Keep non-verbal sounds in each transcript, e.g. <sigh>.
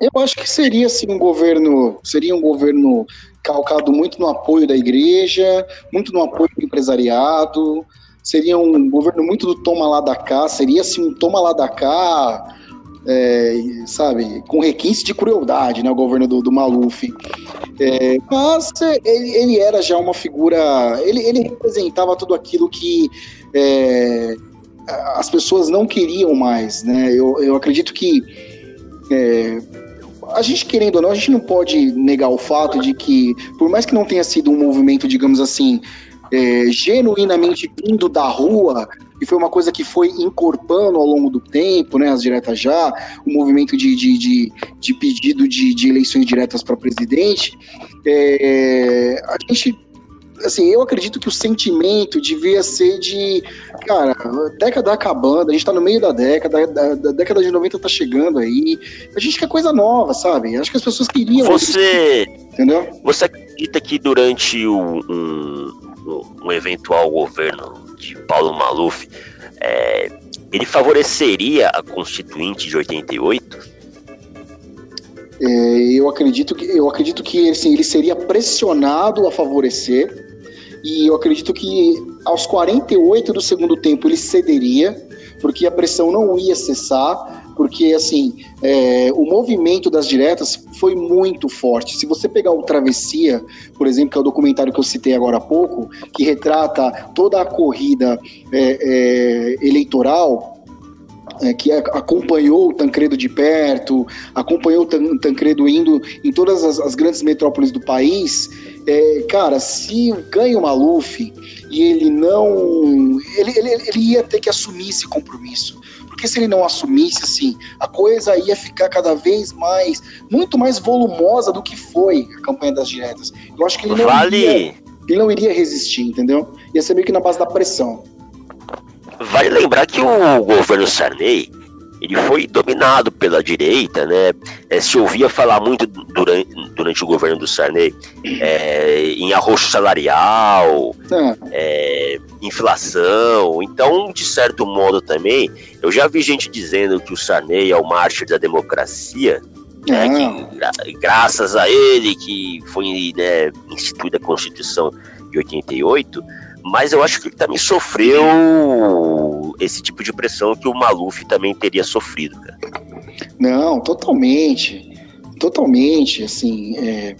Eu acho que seria assim um governo, seria um governo calcado muito no apoio da igreja, muito no apoio do empresariado, seria um governo muito do toma lá da cá, seria assim um toma lá da cá, é, sabe, com requinte de crueldade, né, o governo do, do Maluf. É, mas ele, ele, era já uma figura, ele, ele representava tudo aquilo que é, as pessoas não queriam mais, né, eu, eu acredito que é, a gente querendo ou não, a gente não pode negar o fato de que, por mais que não tenha sido um movimento, digamos assim, é, genuinamente vindo da rua, e foi uma coisa que foi encorpando ao longo do tempo, né, as diretas já, o movimento de, de, de, de pedido de, de eleições diretas para presidente, é, a gente assim, eu acredito que o sentimento devia ser de, cara, década acabando, a gente tá no meio da década, da, da década de 90 tá chegando aí, a gente quer coisa nova, sabe? Acho que as pessoas queriam. Você. Entendeu? Você acredita que durante um, um, um eventual governo de Paulo Maluf, é, ele favoreceria a Constituinte de 88? É, eu acredito que eu acredito que assim, ele seria pressionado a favorecer e eu acredito que aos 48 do segundo tempo ele cederia, porque a pressão não ia cessar, porque assim é, o movimento das diretas foi muito forte. Se você pegar o Travessia, por exemplo, que é o documentário que eu citei agora há pouco, que retrata toda a corrida é, é, eleitoral, é, que acompanhou o Tancredo de perto, acompanhou o Tancredo indo em todas as, as grandes metrópoles do país, é, cara, se ganha o Maluf e ele não. Ele, ele, ele ia ter que assumir esse compromisso. Porque se ele não assumisse, assim, a coisa ia ficar cada vez mais, muito mais volumosa do que foi a campanha das diretas. Eu acho que ele não, vale... iria, ele não iria resistir, entendeu? Ia ser meio que na base da pressão. Vale lembrar que o governo Sarney ele foi dominado pela direita, né? É, se ouvia falar muito durante, durante o governo do Sarney é, em arroxo salarial, é. é, inflação. Então, de certo modo também, eu já vi gente dizendo que o Sarney é o mártir da democracia, né, que, graças a ele que foi né, instituída a Constituição de 88, mas eu acho que ele também sofreu esse tipo de pressão que o Maluf também teria sofrido, cara. Não, totalmente. Totalmente, assim, é,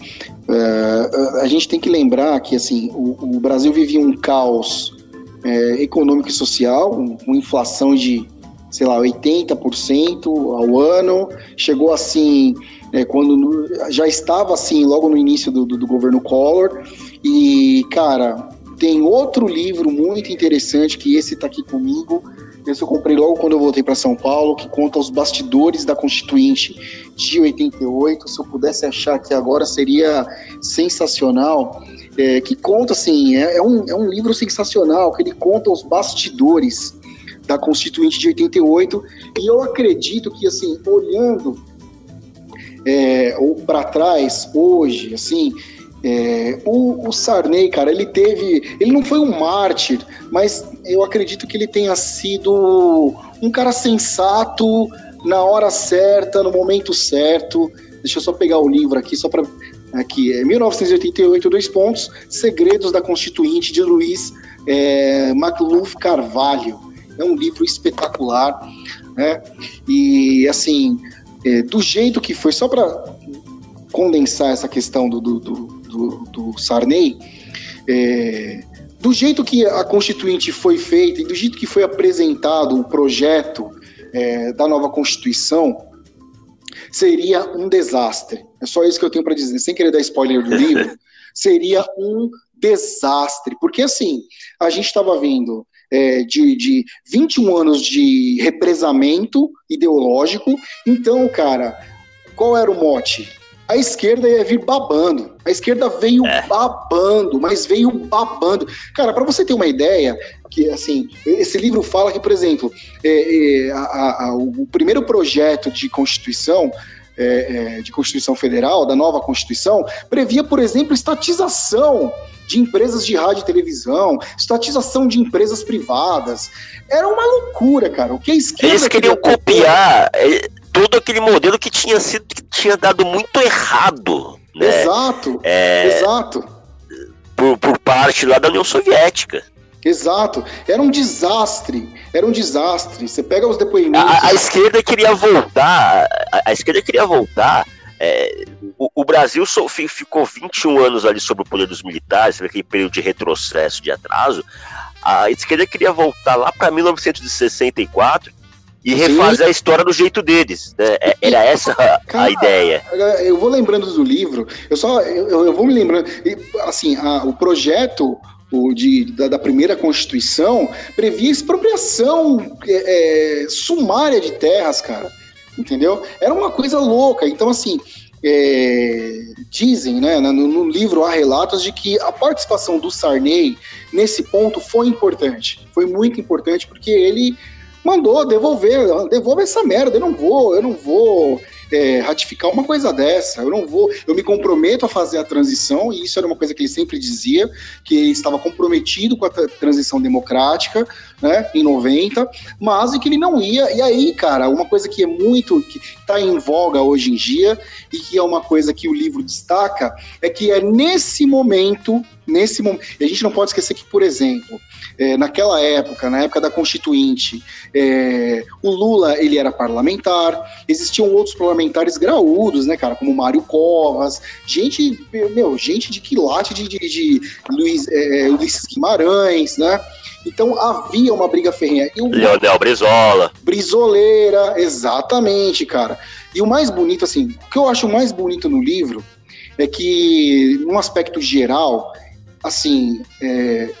é, a gente tem que lembrar que, assim, o, o Brasil vivia um caos é, econômico e social, com inflação de, sei lá, 80% ao ano, chegou assim, é, quando já estava assim, logo no início do, do, do governo Collor, e, cara, tem outro livro muito interessante, que esse está aqui comigo. Esse eu comprei logo quando eu voltei para São Paulo, que conta os bastidores da Constituinte de 88. Se eu pudesse achar aqui agora, seria sensacional. É, que conta, assim, é, é, um, é um livro sensacional, que ele conta os bastidores da Constituinte de 88. E eu acredito que, assim, olhando é, para trás, hoje, assim, é, o, o, Sarney, cara, ele teve. Ele não foi um mártir, mas eu acredito que ele tenha sido um cara sensato na hora certa, no momento certo. Deixa eu só pegar o livro aqui, só para. Aqui, é 1988, dois pontos. Segredos da Constituinte, de Luiz é, Carvalho. É um livro espetacular, né? E, assim, é, do jeito que foi, só para condensar essa questão do, do, do do, do Sarney, é, do jeito que a Constituinte foi feita e do jeito que foi apresentado o projeto é, da nova Constituição, seria um desastre. É só isso que eu tenho para dizer, sem querer dar spoiler do livro, <laughs> seria um desastre. Porque, assim, a gente estava vendo é, de, de 21 anos de represamento ideológico, então, cara, qual era o mote? A esquerda ia vir babando. A esquerda veio é. babando, mas veio babando. Cara, para você ter uma ideia, que assim, esse livro fala que, por exemplo, é, é, a, a, o primeiro projeto de Constituição é, é, de Constituição Federal, da nova Constituição, previa, por exemplo, estatização de empresas de rádio e televisão, estatização de empresas privadas. Era uma loucura, cara. O que a esquerda. Eles queriam copiar. Todo aquele modelo que tinha sido que tinha dado muito errado, né? Exato. É, exato. Por, por parte lá da União Soviética. Exato. Era um desastre. Era um desastre. Você pega os depoimentos. A, a esquerda queria voltar. A, a esquerda queria voltar. É, o, o, Brasil so, ficou 21 anos ali sob o poder dos militares, aquele período de retrocesso, de atraso. A esquerda queria voltar lá para 1964 e refazer a história do jeito deles. Né? É, era essa a, ideia. Eu vou lembrando do livro, eu só eu, eu vou me lembrando. Assim, a, o projeto o de, da, da, primeira Constituição previa expropriação é, é, sumária de terras, cara. Entendeu? Era uma coisa louca. Então, assim, é, dizem, né, no, no, livro há relatos de que a participação do Sarney nesse ponto foi importante. Foi muito importante porque ele mandou devolver, devolve essa merda, eu não vou, eu não vou é, ratificar uma coisa dessa. Eu não vou, eu me comprometo a fazer a transição, e isso era uma coisa que ele sempre dizia, que ele estava comprometido com a transição democrática, né, em 90, mas e que ele não ia. E aí, cara, uma coisa que é muito, que está em voga hoje em dia, e que é uma coisa que o livro destaca, é que é nesse momento, nesse momento, a gente não pode esquecer que, por exemplo, é, naquela época, na época da Constituinte, é, o Lula ele era parlamentar, existiam outros parlamentares graúdos, né, cara, como Mário Covas, gente, meu, gente de quilate de, de, de Luiz, é, Ulisses Guimarães, né? Então havia uma briga ferrenha. E o... Leonel Brizola. Brizoleira, exatamente, cara. E o mais bonito, assim, o que eu acho mais bonito no livro é que, num aspecto geral, assim, é,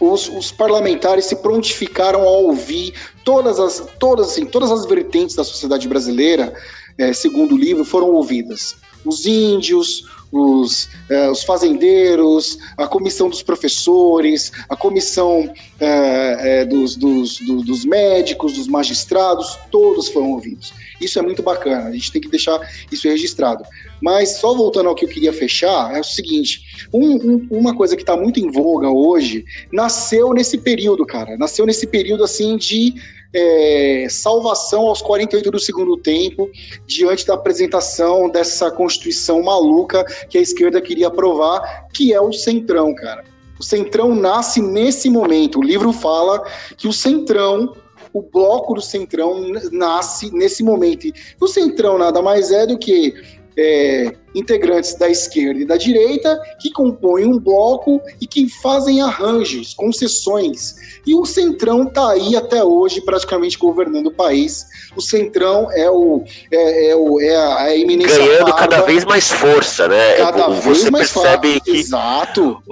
os, os, parlamentares se prontificaram a ouvir todas as, todas, assim, todas as vertentes da sociedade brasileira, é, segundo o livro, foram ouvidas. Os índios, os, é, os, fazendeiros, a comissão dos professores, a comissão é, é, dos, dos, do, dos, médicos, dos magistrados, todos foram ouvidos. Isso é muito bacana, a gente tem que deixar isso registrado. Mas só voltando ao que eu queria fechar, é o seguinte: um, um, uma coisa que está muito em voga hoje nasceu nesse período, cara. Nasceu nesse período assim de é, salvação aos 48 do segundo tempo, diante da apresentação dessa Constituição maluca que a esquerda queria aprovar, que é o Centrão, cara. O Centrão nasce nesse momento. O livro fala que o Centrão o bloco do Centrão nasce nesse momento. E o Centrão nada mais é do que é, integrantes da esquerda e da direita que compõem um bloco e que fazem arranjos, concessões. E o Centrão está aí até hoje praticamente governando o país. O Centrão é o é, é, o, é a, a eminência ganhando parda, cada vez mais força, né? Cada você vez mais percebe que exato.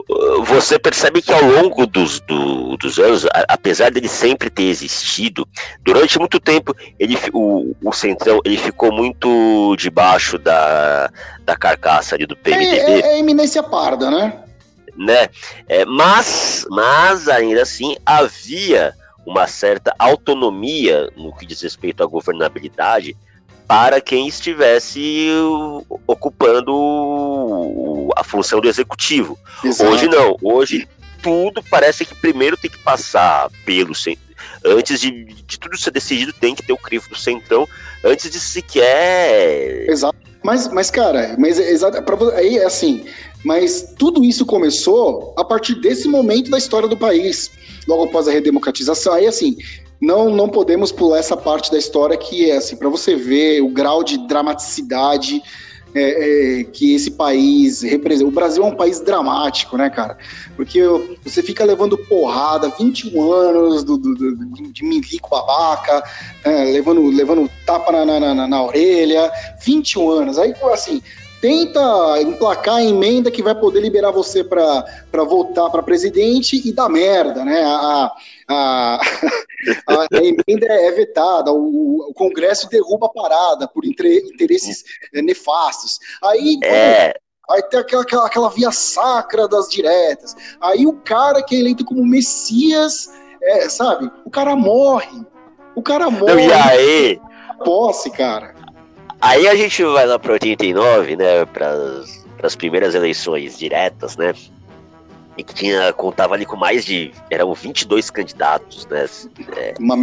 Você percebe que ao longo dos, do, dos anos, apesar dele sempre ter existido, durante muito tempo ele o, o Centrão ele ficou muito debaixo da da carcaça ali do PMDB. É, é, é eminência parda, né? Né? É, mas, mas ainda assim havia uma certa autonomia no que diz respeito à governabilidade para quem estivesse ocupando a função do executivo. Exato. Hoje não, hoje tudo parece que primeiro tem que passar pelo antes de, de tudo ser decidido tem que ter o crivo do centrão antes de sequer Exato. Mas, mas cara, mas é aí é assim, mas tudo isso começou a partir desse momento da história do país, logo após a redemocratização. Aí assim, não não podemos pular essa parte da história que é assim, para você ver o grau de dramaticidade é, é, que esse país representa. O Brasil é um país dramático, né, cara? Porque você fica levando porrada 21 anos do, do, do de milico babaca, é, levando, levando tapa na, na, na, na orelha, 21 anos. Aí, assim, tenta emplacar a emenda que vai poder liberar você para votar para presidente e dá merda, né? A, a, <laughs> a, emenda é vetada, o, o, Congresso derruba a parada por interesses é, nefastos. Aí. É. Aí tem aquela, aquela, aquela via sacra das diretas. Aí o cara que é eleito como Messias, é, sabe? O cara morre. O cara morre. Não, e aí? Posse, cara. Aí a gente vai lá para 89, né, para as primeiras eleições diretas, né, e que tinha, contava ali com mais de, eram 22 candidatos, né. É, Uma,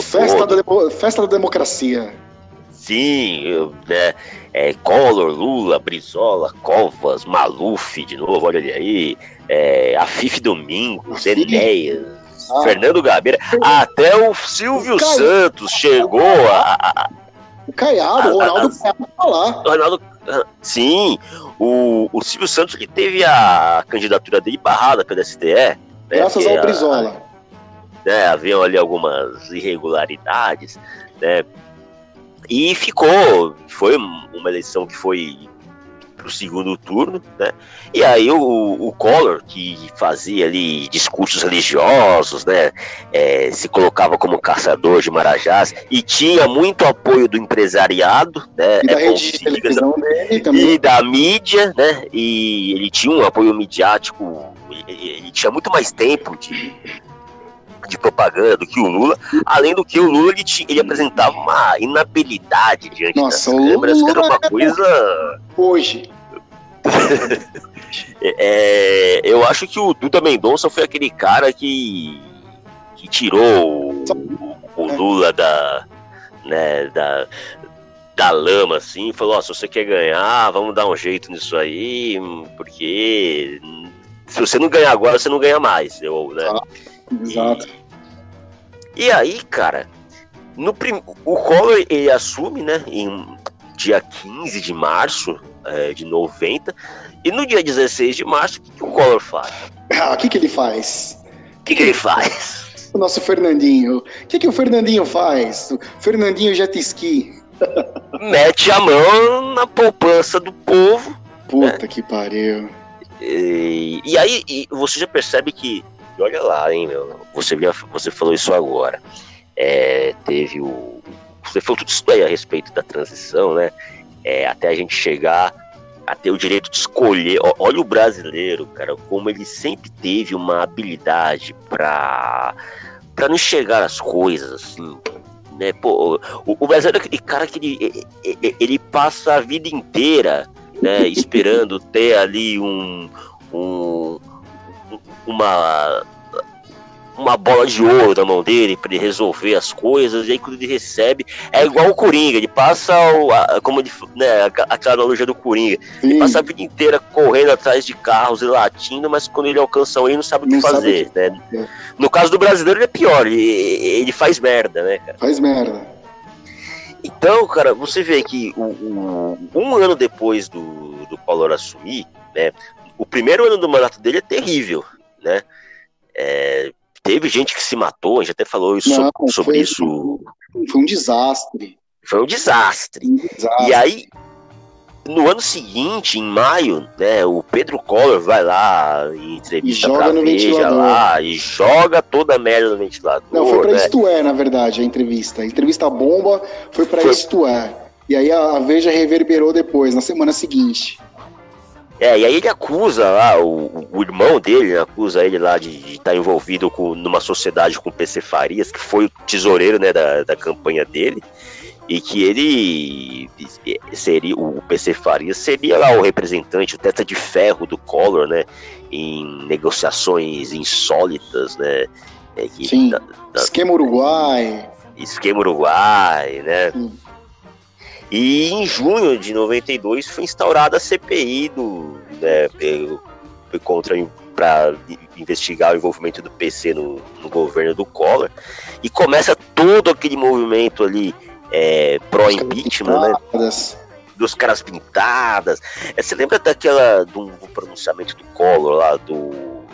festa, da, festa da democracia. Sim, né? É, Collor, Lula, Brizola, Covas, Maluf, de novo, olha ele aí. É, Afif Domingos, Enéas, ah. Fernando Gabeira, até o Silvio o Santos chegou a. a o Caiado, o Ronaldo Caiado tá lá. Ronaldo, sim, o, o Silvio Santos que teve a candidatura dele barrada pela STE. Né, Graças ao Brizola. Né, haviam ali algumas irregularidades, né? E ficou, foi uma eleição que foi para o segundo turno, né? E aí o, o Collor, que fazia ali discursos religiosos, né? É, se colocava como caçador de marajás e tinha muito apoio do empresariado, né? E da é, rede. E da mídia, né? E ele tinha um apoio midiático, ele, ele tinha muito mais tempo de de propaganda do que o Lula, além do que o Lula ele, ele apresentava uma inabilidade diante Nossa, das câmeras, que era uma coisa. Hoje. É, eu acho que o Duda Mendonça foi aquele cara que, que tirou o, o Lula da, né, da, da lama, assim, falou, oh, se você quer ganhar, vamos dar um jeito nisso aí, porque se você não ganhar agora, você não ganha mais. Eu, né? Ah. Exato. E, e aí, cara, no prim... o Collor ele assume, né, em dia 15 de março é, de 90, e no dia 16 de março, o que, que o Collor faz? Ah, o que, que ele faz? O que, que ele faz? O nosso Fernandinho. O que, que o Fernandinho faz? O Fernandinho jet ski. Mete a mão na poupança do povo. Puta né? que pariu. E, e aí e você já percebe que olha lá, hein, meu. Você, você falou isso agora. É, teve o. Você falou tudo isso aí a respeito da transição, né? É, até a gente chegar a ter o direito de escolher. Olha o brasileiro, cara, como ele sempre teve uma habilidade para para não enxergar as coisas assim. Né? Pô, o, o brasileiro é aquele cara que ele, ele, ele passa a vida inteira né, <laughs> esperando ter ali um, um uma uma bola de ouro na mão dele para ele resolver as coisas, e aí quando ele recebe, é igual o Coringa, ele passa, o, a, como ele, né, aquela analogia do Coringa, ele passa a vida inteira correndo atrás de carros e latindo, mas quando ele alcança um, ele não sabe o que não fazer, né? É. No caso do brasileiro, ele é pior, ele, ele faz merda, né, cara? Faz merda. Então, cara, você vê que o, um ano depois do, do Collor assumir, né, o primeiro ano do mandato dele é terrível, né? É, teve gente que se matou, a gente até falou isso, Não, sobre, sobre isso. Foi um desastre. Foi um desastre. um desastre. E aí, no ano seguinte, em maio, né, o Pedro Collor vai lá entrevista pra Veja lá e joga toda a merda no ventilador. Não, foi pra né? Isto É, na verdade, a entrevista. A entrevista bomba foi pra foi... Isto É. E aí a, a Veja reverberou depois, na semana seguinte. É, e aí ele acusa lá, o, o irmão dele acusa ele lá de estar tá envolvido com, numa sociedade com PC Farias, que foi o tesoureiro né, da, da campanha dele, e que ele seria, o PC Farias seria lá o representante, o testa de ferro do Collor, né, em negociações insólitas, né. É, que, Sim, da, da, esquema Uruguai. Esquema Uruguai, né. Sim. E em junho de 92 foi instaurada a CPI do, né, contra para investigar o envolvimento do PC no, no, governo do Collor e começa todo aquele movimento ali é, pró-impeachment, né? Dos caras pintadas. É, você lembra daquela do, do pronunciamento do Collor lá do,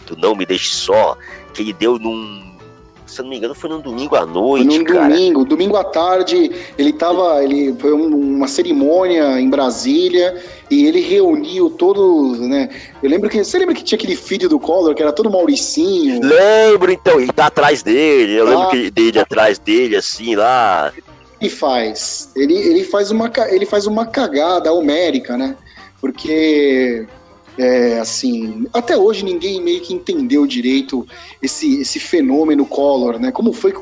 do não me deixe só que ele deu num se eu não me engano, foi num domingo à noite. Foi num cara. domingo, domingo à tarde, ele tava. Ele foi uma cerimônia em Brasília e ele reuniu todos, né? Eu lembro que. Você lembra que tinha aquele filho do Collor, que era todo Mauricinho? Lembro, então, ele tá atrás dele. Eu ah. lembro que dele atrás dele, assim, lá. E faz. Ele, ele, faz uma, ele faz uma cagada homérica, né? Porque é, assim, até hoje ninguém meio que entendeu direito esse, esse fenômeno Collor, né? Como foi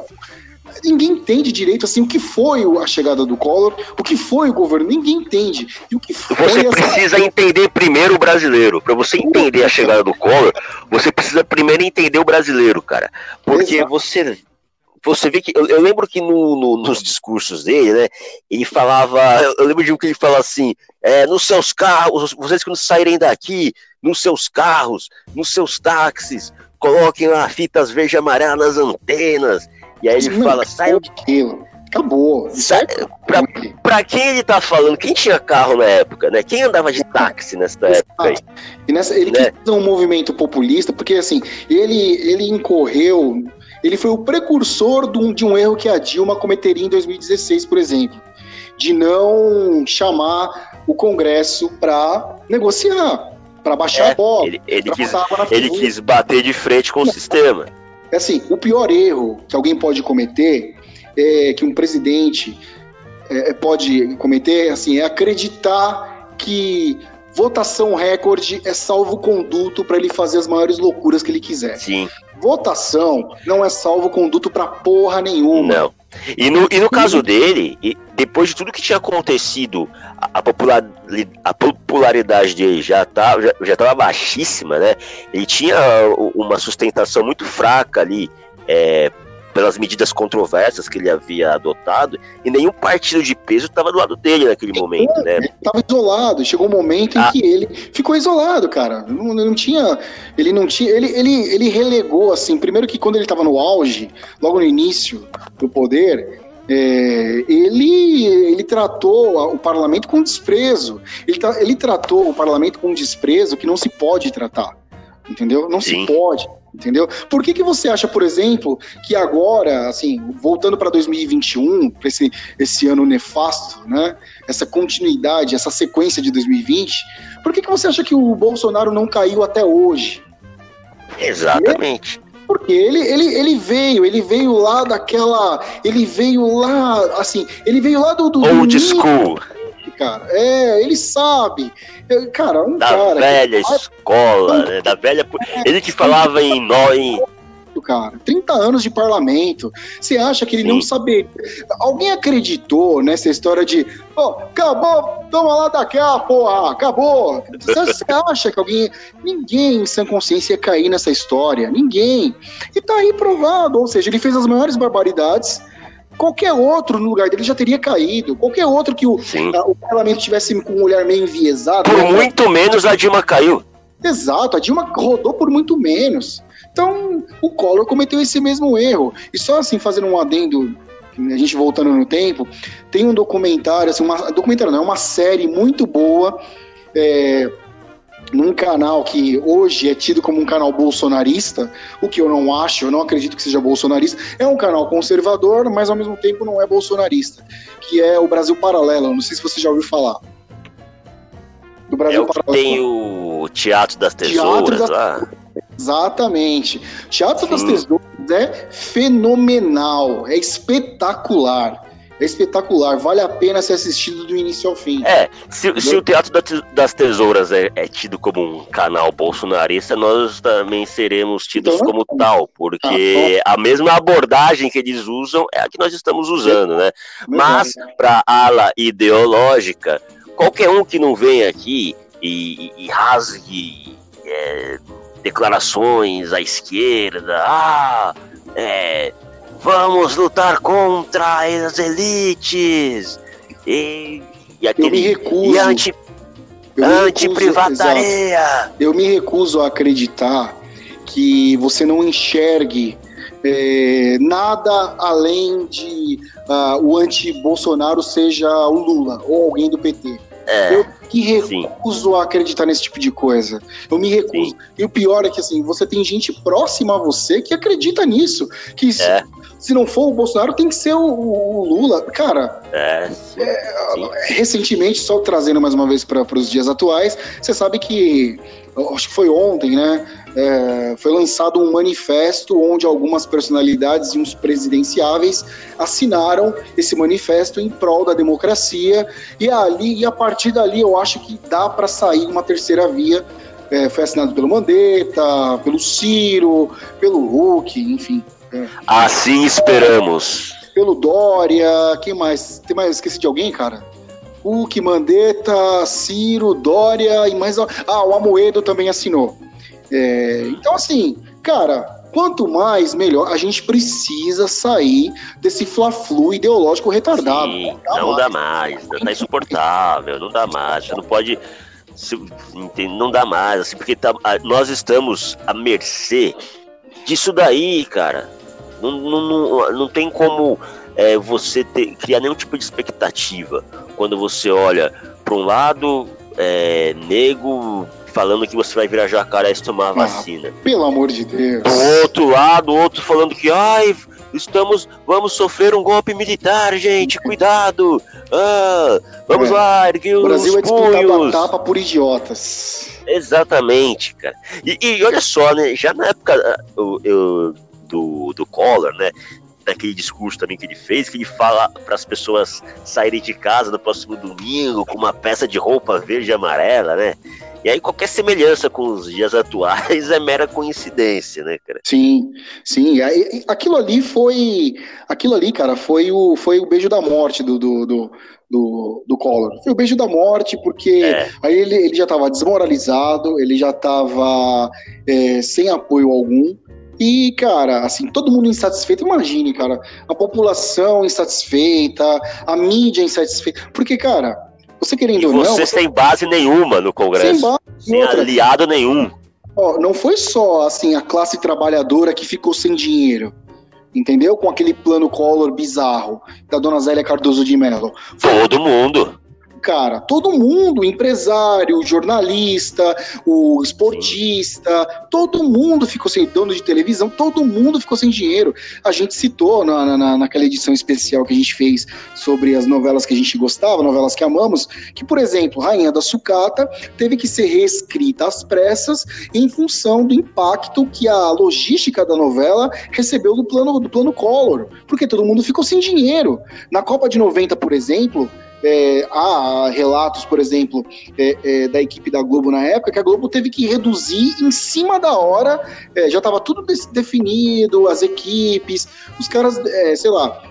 ninguém entende direito assim o que foi a chegada do Collor, o que foi o governo, ninguém entende. E o que você essa... precisa entender primeiro o brasileiro. Para você entender a chegada do Collor, você precisa primeiro entender o brasileiro, cara. Porque Exato. você você vê que. Eu, eu lembro que no, no, nos discursos dele, né? Ele falava. Eu, eu, lembro de um que ele fala assim: é, nos seus carros, vocês quando saírem daqui, nos seus carros, nos seus táxis, coloquem lá fitas verde e amarela nas antenas. E aí ele Não, fala: saiam. Acabou. Pra, pra, quem ele tá falando? Quem tinha carro na época, né? Quem andava de táxi nessa época aí? E nessa, ele né? quis um movimento populista, porque assim, ele, ele incorreu, ele foi o precursor de um, de um erro que a Dilma cometeria em 2016, por exemplo, de não chamar o Congresso para negociar, para baixar é, a bola. Ele, ele, quis, ele quis bater de frente com o sistema. É assim, o pior erro que alguém pode cometer é, que um presidente é, pode cometer assim, é acreditar que votação recorde é salvo-conduto para ele fazer as maiores loucuras que ele quiser. Sim. Votação não é salvo-conduto para porra nenhuma. Não. E no, e no caso dele, depois de tudo que tinha acontecido, a, popular, a popularidade dele já estava já, já tava baixíssima, né? Ele tinha uma sustentação muito fraca ali é, pelas medidas controversas que ele havia adotado, e nenhum partido de peso estava do lado dele naquele momento, né? Ele estava isolado. Chegou um momento ah. em que ele ficou isolado, cara. Não, não tinha, ele não tinha, ele, ele, ele relegou assim. Primeiro que quando ele estava no auge, logo no início do poder, é, ele, ele tratou o parlamento com desprezo. Ele, ele tratou o parlamento com desprezo que não se pode tratar. Entendeu? Não Sim. se pode entendeu? Por que, que você acha, por exemplo, que agora, assim, voltando para 2021, para esse, esse ano nefasto, né? Essa continuidade, essa sequência de 2020, por que, que você acha que o Bolsonaro não caiu até hoje? Exatamente. Porque ele, ele, ele veio, ele veio lá daquela. Ele veio lá, assim, ele veio lá do. do Old do school. Cara, é, ele sabe. Cara, um da cara. velha que... escola, né? Da velha. Ele que falava em nó, em cara. 30 anos de parlamento. Você acha que ele Sim. não saberia? Alguém acreditou nessa história de, oh, acabou, toma lá daquela, porra, acabou. Você acha que alguém. Ninguém em sã consciência ia cair nessa história. Ninguém. E tá aí provado. Ou seja, ele fez as maiores barbaridades Qualquer outro no lugar dele já teria caído. Qualquer outro que o, o parlamento tivesse com um olhar meio enviesado. Por né? muito menos a Dilma caiu. Exato, a Dilma rodou por muito menos. Então, o Collor cometeu esse mesmo erro. E só assim, fazendo um adendo, a gente voltando no tempo, tem um documentário, assim, uma, documentário não, é uma série muito boa. É, num canal que hoje é tido como um canal bolsonarista, o que eu não acho, eu não acredito que seja bolsonarista, é um canal conservador, mas ao mesmo tempo não é bolsonarista, que é o Brasil Paralelo. Não sei se você já ouviu falar. Do Brasil é Paralelo. Tem o Teatro das Tesouras Teatro das... lá. Exatamente. Teatro Sim. das Tesouras é fenomenal, é espetacular. É espetacular, vale a pena ser assistido do início ao fim. É, se, se o Teatro das Tesouras é, é, tido como um canal bolsonarista, nós também seremos tidos então, como tal, porque ah, a mesma abordagem que eles usam é a que nós estamos usando, né? Mas, para ala ideológica, qualquer um que não venha aqui e, e, e rasgue é, declarações à esquerda, ah, é Vamos lutar contra as elites. E, e aquele. Eu me recuso. E anti, anti-privataria. Eu me recuso a acreditar que você não enxergue é, nada além de uh, o anti-Bolsonaro seja o Lula ou alguém do PT. É, eu me recuso sim. a acreditar nesse tipo de coisa. Eu me recuso. Sim. E o pior é que assim, você tem gente próxima a você que acredita nisso. Que é se não for o Bolsonaro, tem que ser o, o Lula. Cara, é, é, recentemente, só trazendo mais uma vez para os dias atuais, você sabe que, acho que foi ontem, né? É, foi lançado um manifesto onde algumas personalidades e uns presidenciáveis assinaram esse manifesto em prol da democracia e ali e a partir dali eu acho que dá para sair uma terceira via é, foi assinado pelo Mandetta, pelo Ciro, pelo Hulk, enfim. Assim esperamos. Pelo Dória, quem mais? Tem mais? Esqueci de alguém, cara? Hulk, Mandetta, Ciro, Dória e mais. Ah, o Amoedo também assinou. É, então, assim, cara, Quanto mais, melhor. A gente precisa sair desse fla-flu ideológico retardado. Sim, não dá mais, não tá insuportável, não dá mais. Você não pode. Não dá mais, assim, porque tá, nós estamos à mercê disso daí, cara. Não, não, não, não tem como é, você ter, criar nenhum tipo de expectativa quando você olha para um lado é, nego falando que você vai virar jacaré se tomar a ah, vacina. Pelo amor de Deus. Do outro lado, outro falando que, ai, estamos, vamos sofrer um golpe militar, gente, <laughs> cuidado. Ah, vamos é. lá, erguer os Brasil é disputado tapa por idiotas. Exatamente, cara. E, e, olha só, né, já na época eu, eu, do, do Collor, né, daquele discurso também que ele fez, que ele fala para as pessoas saírem de casa no próximo domingo com uma peça de roupa verde e amarela, né? E aí qualquer semelhança com os dias atuais <laughs> é mera coincidência, né, cara? Sim, sim. Aquilo ali foi. Aquilo ali, cara, foi o, foi o beijo da morte do, do, do, do, do Collor. Foi o beijo da morte, porque é. aí ele, ele já estava desmoralizado, ele já estava é, sem apoio algum. E, cara, assim, todo mundo insatisfeito. Imagine, cara, a população insatisfeita, a mídia insatisfeita. Porque, cara, você querendo ou não. Você sem base nenhuma no Congresso. Sem base, sem outra. aliado nenhum. Ó, não foi só, assim, a classe trabalhadora que ficou sem dinheiro entendeu? Com aquele plano Collor bizarro da dona Zélia Cardoso de Mello. Todo mundo cara, todo mundo, empresário, jornalista, o esportista, todo mundo ficou sem dono de televisão, todo mundo ficou sem dinheiro. A gente citou na, na, naquela edição especial que a gente fez sobre as novelas que a gente gostava, novelas que amamos, que, por exemplo, Rainha da Sucata teve que ser reescrita às pressas em função do impacto que a logística da novela recebeu do plano, do plano Collor, porque todo mundo ficou sem dinheiro. Na Copa de 90, por exemplo, é, há relatos, por exemplo, é, é, da equipe da Globo na época, que a Globo teve que reduzir em cima da hora, é, já estava tudo definido, as equipes, os caras, é, sei lá,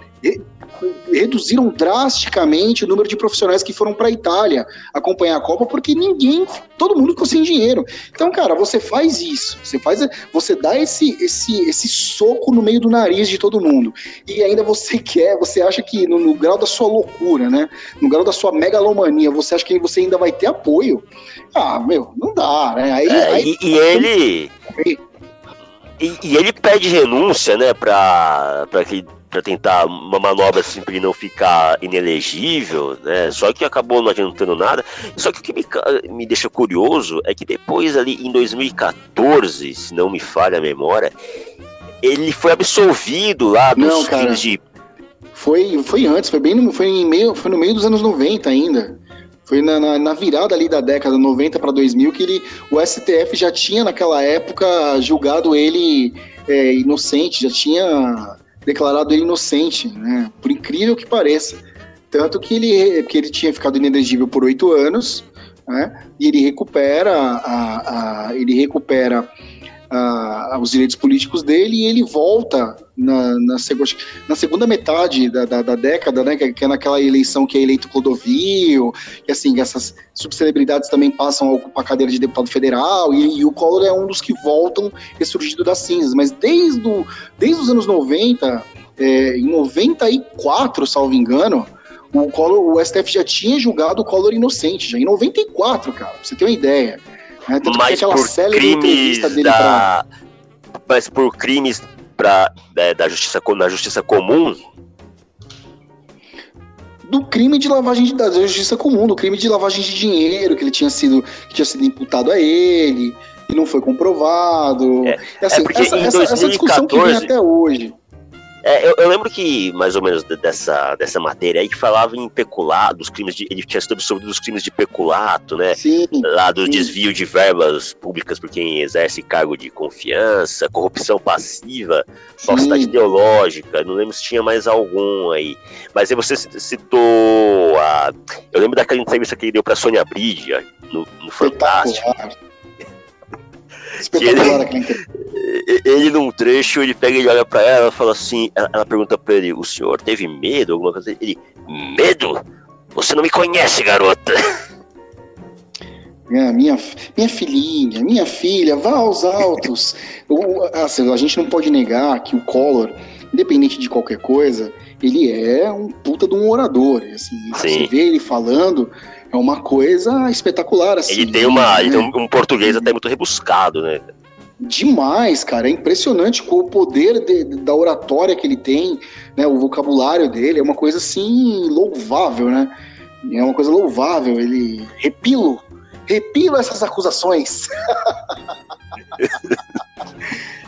reduziram drasticamente o número de profissionais que foram para a Itália acompanhar a Copa porque ninguém, todo mundo ficou sem dinheiro. Então, cara, você faz isso, você faz, você dá esse esse esse soco no meio do nariz de todo mundo e ainda você <laughs> quer, você acha que no, no grau da sua loucura, né, no grau da sua megalomania, você acha que você ainda vai ter apoio? Ah, meu, não dá, né? Aí, é, aí... E, ele e, e, ele pede renúncia, né, para que para tentar uma manobra assim para ele não ficar inelegível, né? Só que acabou não adiantando nada. Só que o que me, me deixa curioso é que depois ali em 2014, se não me falha a memória, ele foi absolvido lá dos não, cara, crimes de foi foi antes, foi bem no, foi em meio, foi no meio dos anos 90 ainda. Foi na, na, na, virada ali da década 90 para 2000 que ele, o STF já tinha naquela época julgado ele é, inocente, já tinha declarado inocente, né? Por incrível que pareça. Tanto que ele, que ele tinha ficado inelegível por oito anos, né? E ele recupera, a, a ele recupera os direitos políticos dele e ele volta na, na, na segunda metade da, da, da, década, né, que é naquela eleição que é eleito Clodovil, e assim, essas subcelebridades também passam a ocupar a cadeira de deputado federal, e, e, o Collor é um dos que voltam ressurgido das cinzas, mas desde, o, desde os anos 90, é, em 94, salvo engano, o, Collor, o STF já tinha julgado o Collor inocente, já em 94, cara, pra você ter uma ideia. Né? Mas aquela por crimes dele da... Pra... Mas por crimes pra, é, da justiça, na justiça comum, do crime de lavagem de, da justiça comum, do crime de lavagem de dinheiro que ele tinha sido que tinha sido imputado a ele e não foi comprovado. É, assim, é essa, 2014, essa, discussão que vem até hoje. É, eu, eu, lembro que, mais ou menos, dessa, dessa matéria aí, que falava em peculato, dos crimes de. Ele tinha sido absolvido dos crimes de peculato, né? Sim. Lá do sim. desvio de verbas públicas por quem exerce cargo de confiança, corrupção passiva, falsidade ideológica, não lembro se tinha mais algum aí. Mas aí você citou a. Eu lembro daquela entrevista que ele deu pra Sônia Bride no, no Fantástico. Espetacular ele, ele num trecho, ele pega e olha pra ela e fala assim, ela, ela, pergunta pra ele, o senhor teve medo? Alguma coisa? Ele, medo? Você não me conhece, garota. É, minha, minha filhinha, minha filha, vá aos altos. o, assim, a gente não pode negar que o Collor, independente de qualquer coisa, ele é um puta de um orador. Assim, você vê ele falando, é uma coisa espetacular. Assim, ele tem, uma, né? ele tem um, um português até muito rebuscado, né? Demais, cara. É impressionante com o poder de, da oratória que ele tem, né? O vocabulário dele é uma coisa assim louvável, né? É uma coisa louvável. Ele repilo, repilo essas acusações. <laughs>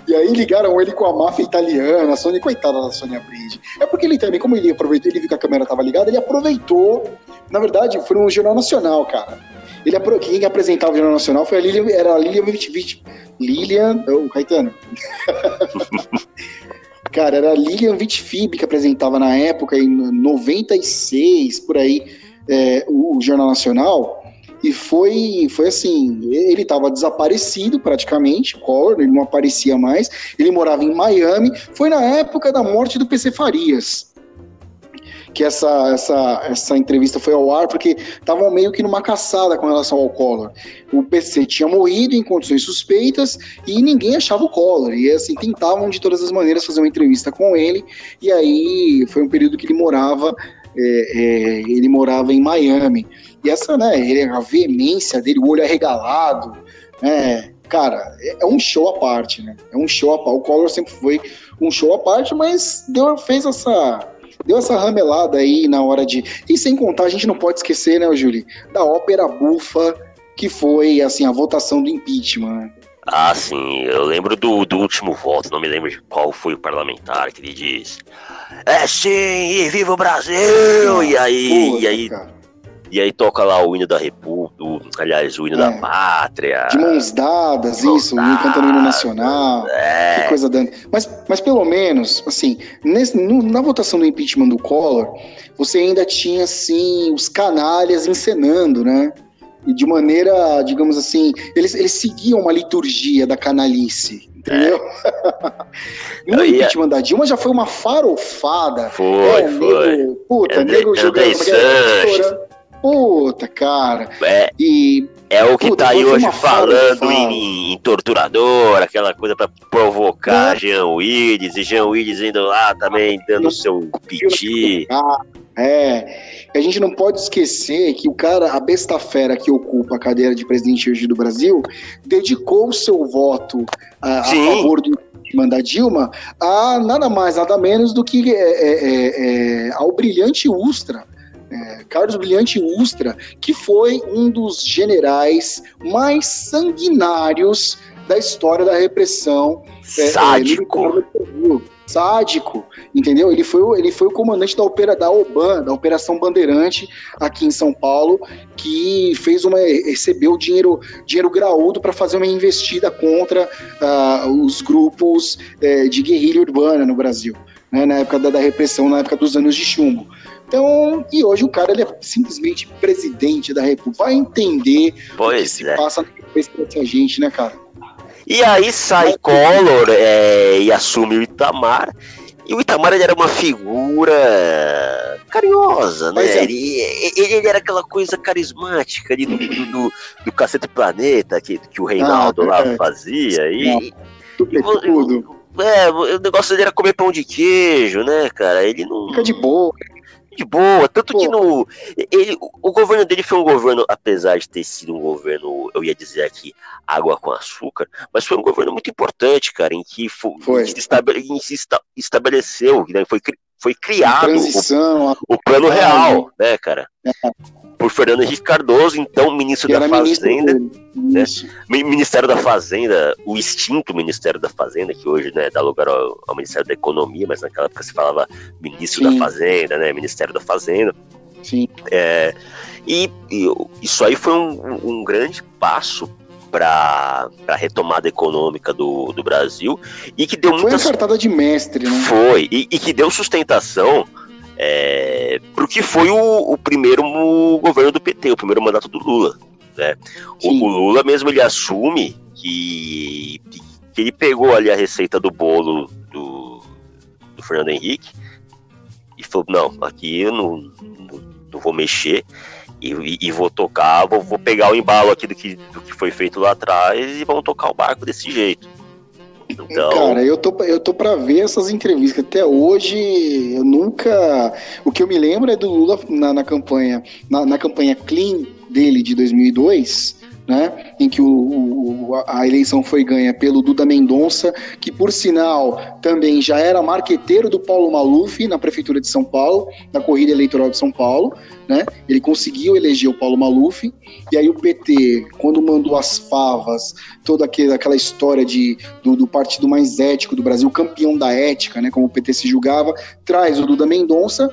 E aí ligaram ele com a máfia italiana, a Sônia, coitada da Sônia Brinde. É porque ele também, como ele aproveitou, ele viu que a câmera estava ligada, ele aproveitou. Na verdade, foi no Jornal Nacional, cara. Ele, quem apresentava o Jornal Nacional foi a Lilian, era a Lilian Vitvich. Lilian. Oh, Caetano. <laughs> Cara, era a Lilian Vitfib que apresentava na época, em 96, por aí, é, o, o, Jornal Nacional. E foi, foi assim, ele estava desaparecido praticamente, Collor, ele não aparecia mais, ele morava em Miami, foi na época da morte do PC Farias que essa, essa, essa entrevista foi ao ar, porque estavam meio que numa caçada com relação ao Collor. O PC tinha morrido em condições suspeitas e ninguém achava o Collor. E assim, tentavam de todas as maneiras fazer uma entrevista com ele. E aí foi um período que ele morava. É, é, ele morava em Miami. E essa, né, a veemência dele, o olho arregalado, né, cara, é, é um show à parte, né? É um show à parte. O Collor sempre foi um show à parte, mas deu, fez essa deu essa ramelada aí na hora de. E sem contar, a gente não pode esquecer, né, Júlio, da ópera bufa que foi assim a votação do impeachment. Né? Ah, sim, eu lembro do, do último voto, não me lembro de qual foi o parlamentar que ele disse. É sim, e viva o Brasil! E aí, e aí, cara. E aí toca lá o hino da República, aliás, o hino é. da Pátria. De mãos dadas, mãos isso, dadas, cantando o hino nacional. É. Que coisa dando. Mas, mas pelo menos, assim, nesse, no, na votação do impeachment do Collor, você ainda tinha, assim, os canalhas encenando, né? E de maneira, digamos assim, eles, eles seguiam uma liturgia da canalice, entendeu? É. <laughs> no impeachment da Dilma já foi uma farofada. Foi, é, foi. Nego, puta, nego jogando, Puta, cara. É, e. É o que puta, tá aí hoje falando em, em, torturador, aquela coisa para provocar é. Jean Willis, e Jean Willis indo lá também dando seu piti. É, a gente não pode esquecer que o cara, a besta fera que ocupa a cadeira de presidente hoje do Brasil, dedicou o seu voto a, a favor do impeachment da Dilma a nada mais, nada menos do que é, é, é, é ao brilhante Ustra é, Carlos Brilhante Ustra, que foi um dos generais mais sanguinários da história da repressão. É, é, Sádico. É, sádico, entendeu? Ele foi, ele foi o comandante da, opera, da OBAN, da Operação Bandeirante, aqui em São Paulo, que fez uma recebeu dinheiro, dinheiro graúdo para fazer uma investida contra uh, os grupos uh, de guerrilha urbana no Brasil, né, na época da, da repressão, na época dos anos de chumbo. Então, e hoje o cara ele é simplesmente presidente da República. Vai entender pois o que se é. passa na cabeça dessa gente, né, cara? E aí sai Collor é, e assume o Itamar. E o Itamar ele era uma figura carinhosa, né? É. Ele, ele, era aquela coisa carismática ali do, do, do, do Cacete Planeta que, que o Reinaldo ah, lá fazia. E, tudo, e, tudo. É, o negócio dele era comer pão de queijo, né, cara? Ele não. Fica de boa de boa. Tanto Pô. que no. Ele, o governo dele foi um governo, apesar de ter sido um governo, eu ia dizer aqui, água com açúcar, mas foi um governo muito importante, cara, em que, foi, foi. Em que se, estabele, em se estabeleceu, né, foi, foi criado o, o, plano real, né, cara? É por Fernando Henrique Cardoso, então ministro da Fazenda, né? Ministério da Fazenda, o extinto Ministério da Fazenda, que hoje né, dá lugar ao, ao Ministério da Economia, mas naquela época se falava Ministro Sim. da Fazenda, né, Ministério da Fazenda. Sim. É, e, e, isso aí foi um, um grande passo para a retomada econômica do, do Brasil e que deu foi muita... De mestre, né? Foi, e, e que deu sustentação é, para o que foi o, o, primeiro governo do PT, o primeiro mandato do Lula. Né? O, o, Lula mesmo ele assume que, que ele pegou ali a receita do bolo do, do Fernando Henrique e falou, não, aqui eu não, não, não vou mexer. E, e, vou tocar, vou, vou, pegar o embalo aqui do que, do que foi feito lá atrás e vamos tocar o barco desse jeito. Então... Cara, eu tô, eu tô pra ver essas entrevistas. Até hoje, eu nunca. O que eu me lembro é do Lula na, na campanha, na, na campanha Clean dele de 2002 né, em que o, o, a eleição foi ganha pelo Duda Mendonça, que por sinal também já era marqueteiro do Paulo Maluf na prefeitura de São Paulo, na corrida eleitoral de São Paulo, né? Ele conseguiu eleger o Paulo Maluf. E aí o PT, quando mandou as favas, toda aquela história de, do, do partido mais ético do Brasil, campeão da ética, né, como o PT se julgava, traz o Duda Mendonça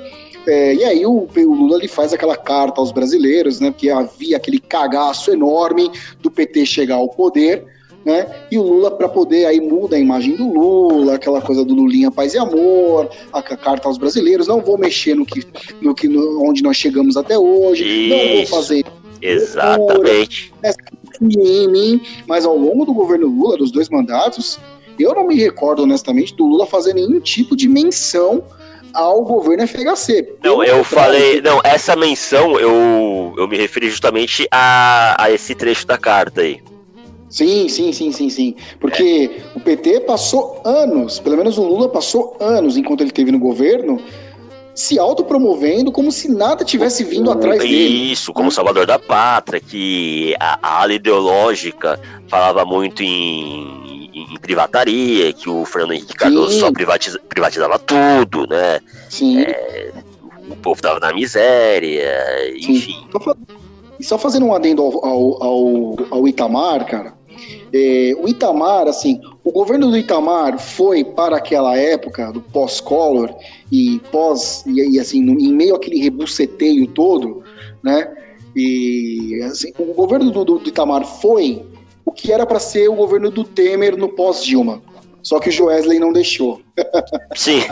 é, e aí o, o, Lula ele faz aquela carta aos brasileiros, né? Porque havia aquele cagaço enorme do PT chegar ao poder, né? E o Lula, para poder, aí muda a imagem do Lula, aquela coisa do Lulinha Paz e Amor, a, a carta aos brasileiros, não vou mexer no que, no que no, onde nós chegamos até hoje, Isso. não vou fazer. Exatamente. em mim, mas ao longo do governo Lula, dos dois mandatos, eu não me recordo honestamente do Lula fazer nenhum tipo de menção ao governo FHC. Não, eu falei. Não, essa menção eu, eu me referi justamente a, a esse trecho da carta aí. Sim, sim, sim, sim, sim. Porque é. o PT passou anos, pelo menos o Lula passou anos enquanto ele esteve no governo, se autopromovendo como se nada tivesse vindo atrás dele. Isso, como salvador da pátria, que a, a ala ideológica falava muito em em privataria, que o Fernando Henrique Cardoso Sim. só privatiza, privatizava tudo, né? Sim. É, o povo tava na miséria, enfim. E só fazendo um adendo ao, ao, ao, ao Itamar, cara. É, o Itamar, assim, o governo do Itamar foi para aquela época do pós-Collor e pós e, e assim, em meio àquele rebuceteio todo, né? E assim, o governo do, do, do Itamar foi o que era para ser o governo do Temer no pós-Dilma. Só que o Joesley não deixou. <laughs> Sim.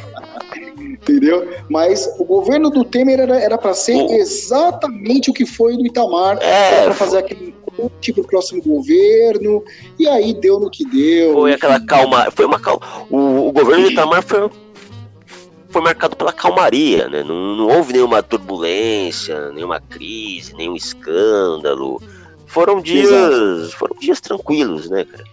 Entendeu? Mas o governo do Temer era para ser o... exatamente o que foi do Itamar. É, para fazer aquele corte pro próximo governo. E aí deu no que deu. Foi aquela calma. Foi uma calma. O, o governo do Itamar foi foi marcado pela calmaria, né? Não, não, houve nenhuma turbulência, nenhuma crise, nenhum escândalo. Foram dias, Exato. foram dias tranquilos, né, cara?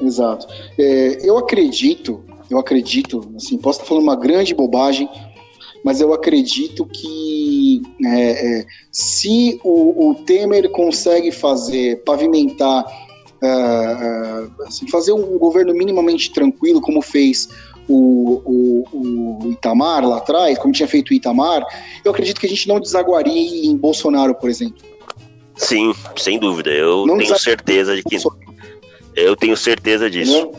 Exato. É, eu acredito, eu acredito, assim, posso estar falando uma grande bobagem, mas eu acredito que é, é, se o, o, Temer consegue fazer, pavimentar, é, é assim, fazer um governo minimamente tranquilo, como fez o, o, o, Itamar lá atrás, como tinha feito o Itamar, eu acredito que a gente não desaguaria em Bolsonaro, por exemplo. Sim, sem dúvida. Eu não tenho certeza de que. Eu tenho certeza disso. Não,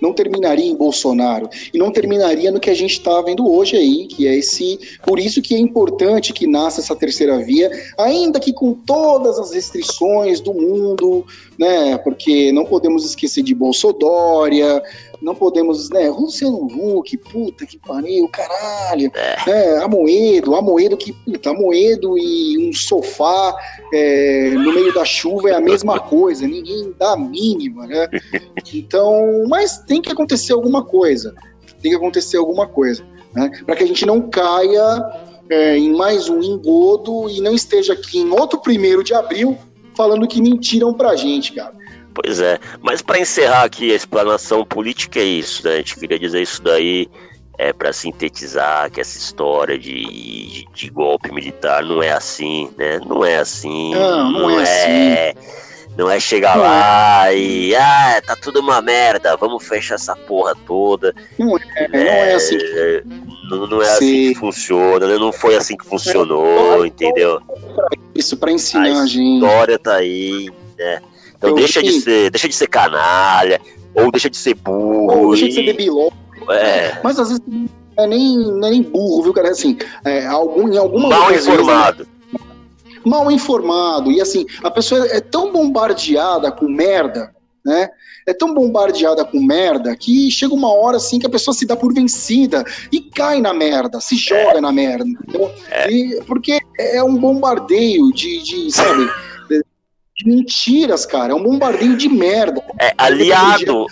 não terminaria em Bolsonaro e não terminaria no que a gente está vendo hoje aí, que é esse. Por isso que é importante que nasça essa terceira via, ainda que com todas as restrições do mundo, né? Porque não podemos esquecer de Bolsodória, não podemos, né? Luciano Huck, puta que pariu, caralho. É. é Amoedo, Amoedo que, puta, Amoedo e um sofá é, no meio da chuva é a mesma coisa, ninguém dá a mínima, né? Então, mas tem que acontecer alguma coisa, tem que acontecer alguma coisa, né? Para que a gente não caia é, em mais um engodo e não esteja aqui em outro primeiro de abril falando que mentiram pra gente, cara. Pois é. Mas para encerrar aqui a explanação política é isso, né? A gente queria dizer isso daí é para sintetizar que essa história de, de, de, golpe militar não é assim, né? Não é assim. Não, não, não é, é, assim. Não é chegar não lá é. e ah, tá tudo uma merda, vamos fechar essa porra toda. Não é, não é assim. Que... Não, não é assim que funciona, né? não foi assim que funcionou, é, entendeu? Isso para ensinar a gente. A história tá aí, né? Então eu deixa de, ser, deixa de ser canalha, ou deixa de ser burro. Ou deixa e... de ser debiló. É. Mas às vezes não é nem, não é nem burro, viu, cara? Assim, é, algum, em alguma Mal informado. Mal informado. E assim, a pessoa é tão bombardeada com merda, né? É tão bombardeada com merda que chega uma hora assim que a pessoa se dá por vencida e cai na merda, se joga é. na merda. É. E, porque é um bombardeio de, de sabe? De mentiras, cara. É um bombardeio de merda. É, aliado,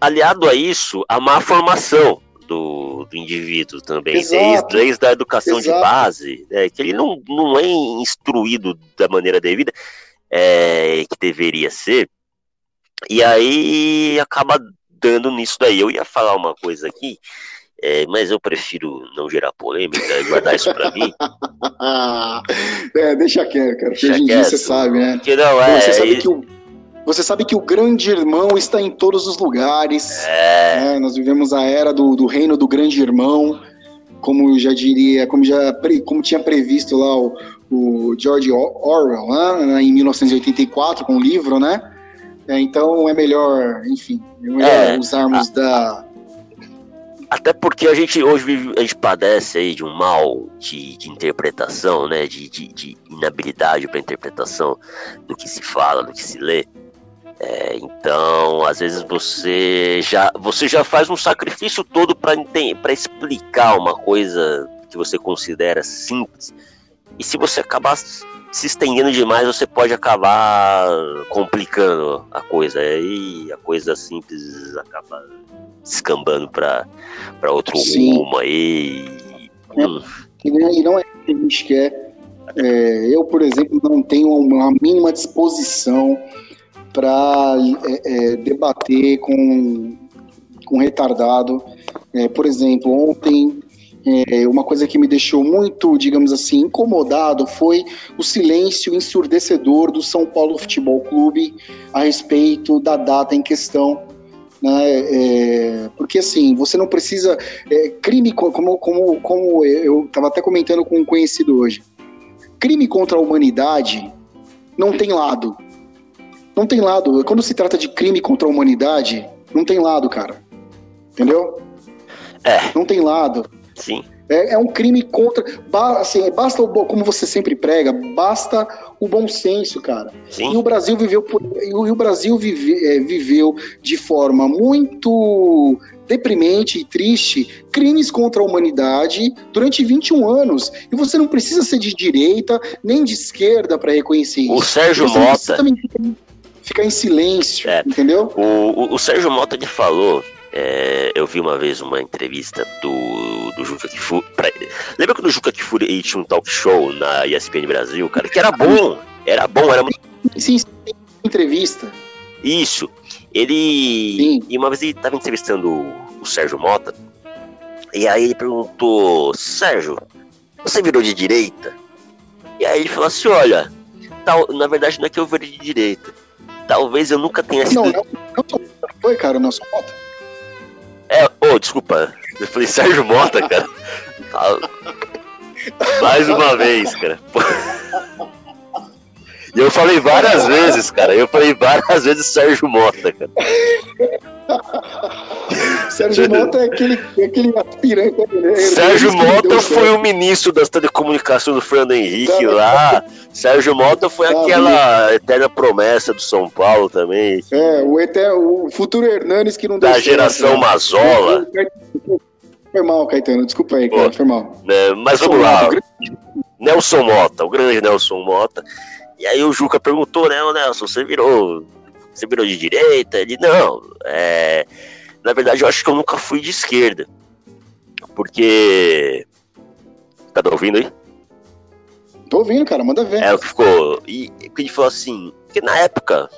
aliado a isso, a má formação do, do indivíduo também, desde, desde a educação Exato. de base, né, que ele não, não é instruído da maneira devida, é, que deveria ser, e aí acaba dando nisso daí. Eu ia falar uma coisa aqui, é, mas eu prefiro não gerar polêmica e guardar isso pra mim. <laughs> é, deixa quieto, cara. Porque hoje em dia você sabe, né? Que não, é, você, sabe que o, você sabe que o grande irmão está em todos os lugares. É. Né? Nós vivemos a era do, do reino do grande irmão. Como já diria, como já como tinha previsto lá o, o George Orwell, né? em 1984, com o livro, né? É, então é melhor, enfim, é melhor é, usarmos a, da. Até porque a gente hoje vive, a gente padece aí de um mal de, de interpretação, né? De, de, de inabilidade para interpretação do que se fala, do que se lê. É, então, às vezes você já, você já faz um sacrifício todo para explicar uma coisa que você considera simples. E se você acabar se estendendo demais, você pode acabar complicando a coisa. Aí a coisa simples acaba descambando para outro Sim. rumo aí. É, hum. E não é o que a gente quer. É, eu, por exemplo, não tenho uma mínima disposição para é, é, debater com, com retardado. É, por exemplo, ontem é, uma coisa que me deixou muito, digamos assim, incomodado foi o silêncio ensurdecedor do São Paulo Futebol Clube a respeito da data em questão. Né? É, porque assim, você não precisa. É, crime, como, como, como eu estava até comentando com um conhecido hoje, crime contra a humanidade não tem lado. Não tem lado. Quando se trata de crime contra a humanidade, não tem lado, cara. Entendeu? É. Não tem lado. Sim. É, é, um crime contra. Assim, basta o como você sempre prega, basta o bom senso, cara. Sim. E o Brasil viveu por, e o Brasil vive, é, viveu de forma muito deprimente e triste crimes contra a humanidade durante 21 anos. E você não precisa ser de direita nem de esquerda para reconhecer isso. O Sérgio você Mota. Também ficar em silêncio, é. entendeu? O, o, o Sérgio Mota ele falou é, eu vi uma vez uma entrevista do, do Juca Kifuri. Pra... Lembra quando o Juca Kifuri tinha um talk show na ESPN Brasil, cara? Que era bom, era bom, era muito. Sim, sim entrevista. Isso. Ele. Sim. E uma vez ele estava entrevistando o, o Sérgio Mota. E aí ele perguntou: Sérgio, você virou de direita? E aí ele falou assim: olha, tal, na verdade não é que eu virei de direita. Talvez eu nunca tenha sido. Não, não, não foi, cara, o Nelson Mota. Ô, oh, desculpa. Eu falei Sérgio Mota, cara. <laughs> Mais uma vez, cara. E eu falei várias vezes, cara. Eu falei várias vezes Sérgio Mota, cara. <laughs> Sérgio Mota é aquele, é aquele aspirante. Né? Sérgio Mota foi o ministro das telecomunicações do Fernando Henrique tá, lá. Sérgio Mota foi tá, aquela eterna promessa do São Paulo também. É, o, eterno, o futuro Hernanes que não deu Da certo, geração né? Mazola. Foi mal, Caetano. Desculpa aí, cara. Foi mal. Né, mas vamos lá. Nelson Mota, o grande Nelson Mota. E aí o Juca perguntou, né, Nelson, você virou. Você virou de direita? Ele, não, é na verdade, eu acho que eu nunca fui de esquerda. Porque. Tá ouvindo aí? Tô ouvindo, cara, manda ver. É, o que ficou. E ele falou assim, que na época.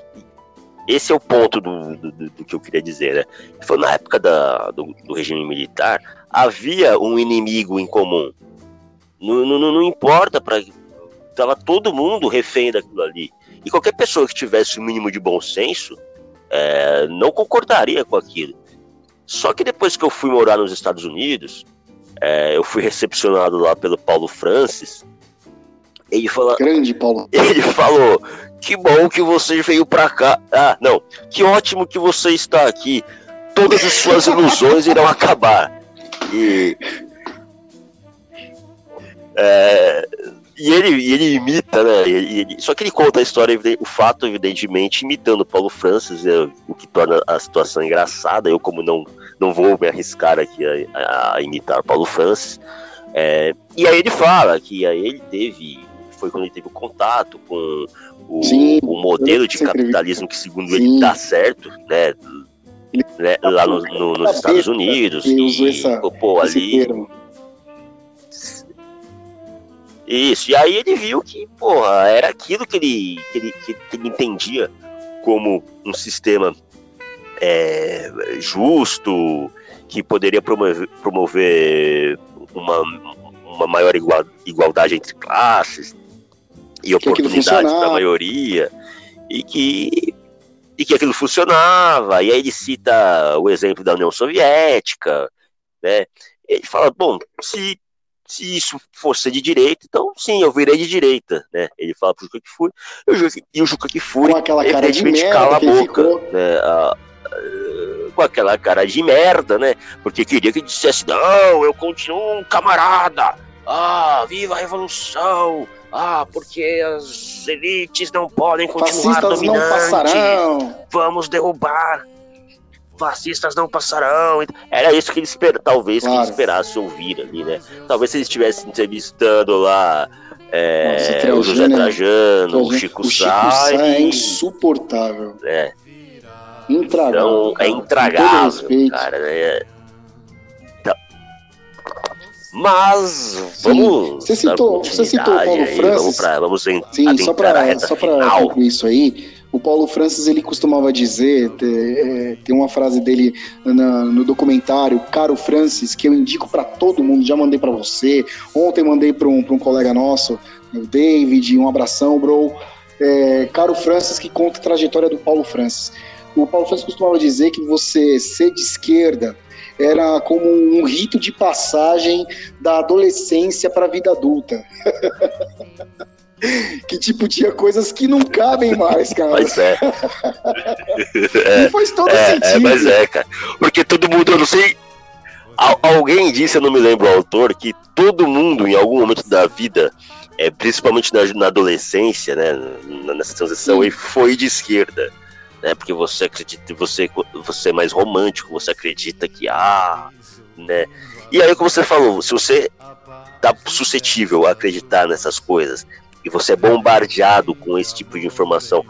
Esse é o ponto do, do, do que eu queria dizer, né? Falou, na época da, do, do regime militar, havia um inimigo em comum. Não, não, não importa para Tava todo mundo refém daquilo ali. E qualquer pessoa que tivesse o mínimo de bom senso é, não concordaria com aquilo. Só que depois que eu fui morar nos Estados Unidos, é, eu fui recepcionado lá pelo Paulo Francis. Ele falou. Grande Paulo. <laughs> Ele falou: Que bom que você veio pra cá. Ah, não. Que ótimo que você está aqui. Todas as suas ilusões irão acabar. E. É, e ele, e ele imita, né? Ele, só que ele conta a história, o fato, evidentemente, imitando o Paulo Francis, é, o que torna a situação engraçada. Eu, como não, não vou me arriscar aqui a, a imitar Paulo Francis. É, e aí ele fala que aí ele teve. Foi quando ele teve o contato com o, Sim, o modelo de capitalismo que, segundo Sim. ele, dá certo, né? né, lá no, no, nos Estados Unidos. Ele usou essa, pô, ali. Termo. Isso, e aí ele viu que, porra, era aquilo que ele, que ele, que ele entendia como um sistema é, justo, que poderia promover, promover uma, uma maior igual, igualdade entre classes e oportunidades para a maioria, e que, e que aquilo funcionava. E aí ele cita o exemplo da União Soviética, né? Ele fala, bom, se se isso fosse de direita, então sim, eu virei de direita, né? Ele fala pro Juca que fui, e o Juca que fui, com aquela cara de merda cala a boca, né? A, a, com aquela cara de merda, né? Porque queria que dissesse, não, eu continuo um camarada, ah, viva a revolução, ah, porque as elites não podem continuar Fascistas dominantes, vamos derrubar fascistas não passarão. Era isso que ele espera, talvez claro. que ele esperasse ouvir ali, né? Talvez se ele estivesse entrevistando lá é, Nossa, o José Trajano, o Chico, Sá. É insuportável. É. Intragável. Então, é intragável, cara. Né? Então, mas vamos. Você citou, você citou o Paulo aí, Francis. Vamos, pra, vamos Sim, só para concluir isso aí. O Paulo Francis ele costumava dizer, é, tem uma frase dele na, no documentário, Caro Francis, que eu indico para todo mundo, já mandei para você, ontem mandei para um, um colega nosso, o David, um abração, bro. É, Caro Francis, que conta a trajetória do Paulo Francis. O Paulo Francis costumava dizer que você ser de esquerda era como um rito de passagem da adolescência para a vida adulta. <laughs> que tipo tinha coisas que não cabem mais, cara. <laughs> Mas é. <laughs> é faz todo é, sentido. É, mas é, cara. Porque todo mundo, eu não sei. Alguém disse, eu não me lembro o autor, que todo mundo, em algum momento da vida, é, principalmente na, na adolescência, né, nessa transição, aí, foi de esquerda. Né, porque você acredita, você, você é mais romântico, você acredita que, ah, né. E aí, como você falou, se você tá suscetível a acreditar nessas coisas, e você é bombardeado com esse tipo de informação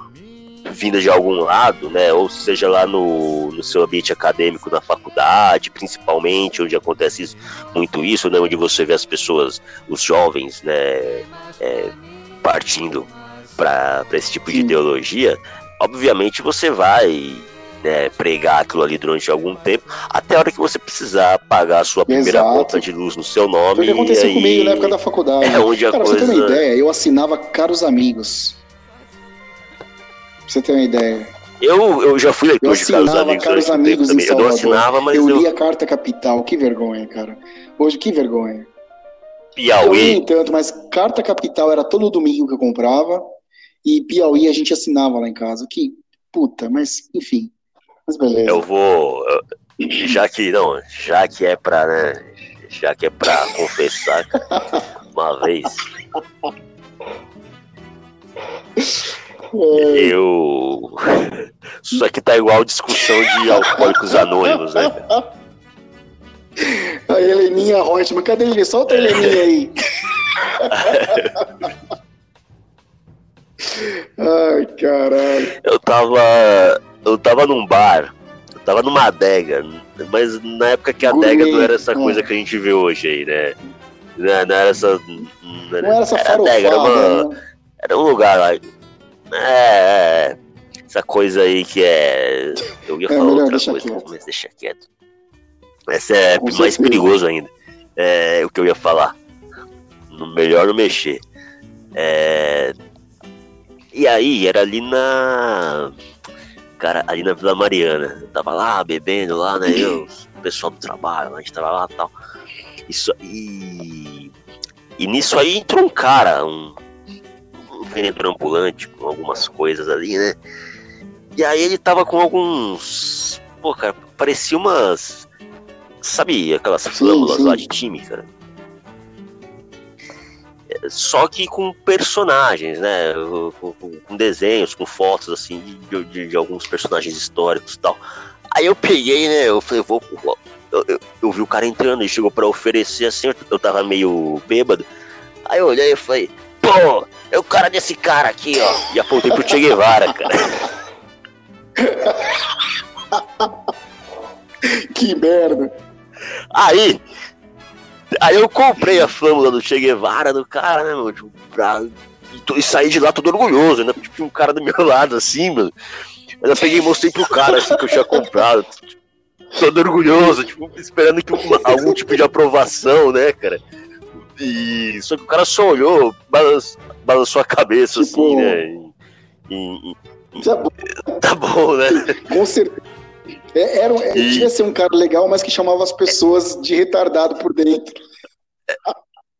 vinda de algum lado, né, ou seja lá no, no seu ambiente acadêmico, na faculdade, principalmente, onde acontece isso, muito isso, né, onde você vê as pessoas, os jovens, né, é, partindo para esse tipo de ideologia, obviamente você vai né, pregar aquilo ali durante algum tempo, até a hora que você precisar pagar a sua primeira Exato. conta de luz no seu nome. Foi o que aconteceu aí... comigo na época da faculdade. É onde a Cara, coisa... pra você ter uma ideia, eu assinava Caros Amigos. Pra você ter uma ideia. Eu, eu já fui leitor eu de Caros Amigos. Caros Amigos em Eu não assinava, mas eu... Eu li a Carta Capital, que vergonha, cara. Hoje, que vergonha. Piauí. Eu li tanto, mas Carta Capital era todo domingo que eu comprava. E Piauí a gente assinava lá em casa. Que puta, mas enfim. Beleza. Eu vou. Já que não, já que é pra, né? Já que é pra confessar <laughs> uma vez. Eu. <laughs> Isso aqui tá igual discussão de alcoólicos anônimos, né? A Heleninha Reutemann, cadê ele? Solta a Heleninha aí. <laughs> Ai, caralho. Eu tava eu tava num bar, eu tava numa adega, mas na época que a adega não era essa coisa que a gente vê hoje aí, né? Não, não era essa. Não era, não era essa era adega, era, uma, né? era um lugar lá. É, é, essa coisa aí que é. Eu ia é falar outra coisa, quieto. mas deixa quieto. Essa é Com mais certeza. perigoso ainda. É o que eu ia falar. Melhor não mexer. É, e aí, era ali na cara, ali na Vila Mariana. Eu tava lá bebendo lá, né? Eu, <laughs> o pessoal do trabalho, a gente tava lá e tal. Isso, e, e nisso aí entrou um cara, um, um vendedor ambulante com algumas coisas ali, né? E aí ele tava com alguns. Pô, cara, parecia umas. Sabe aquelas flâmulas lá de time, cara? Só que com personagens, né? Com, com desenhos, com fotos assim de, de, de, alguns personagens históricos e tal. Aí eu peguei, né? Eu falei, vou. Eu, eu, eu vi o cara entrando e chegou para oferecer assim, eu, eu tava meio bêbado. Aí eu olhei e falei, pô, é o cara desse cara aqui, ó. E apontei pro Che Guevara, cara. <laughs> que merda. Aí, aí eu comprei a flâmula do Che Guevara do cara, né, meu? Tipo, pra, e saí de lá todo orgulhoso, né? Tipo, tinha um cara do meu <laughs> lado assim, mano. Mas eu peguei e mostrei pro cara assim que eu tinha comprado. Todo orgulhoso, tipo, esperando que uma, algum tipo de aprovação, né, cara? E só que o cara só olhou, balançou, balançou a cabeça tipo, assim, né? E, e, tá bom, né? Com certeza. É, era, é, e... Devia ser um cara legal, mas que chamava as pessoas de retardado por dentro.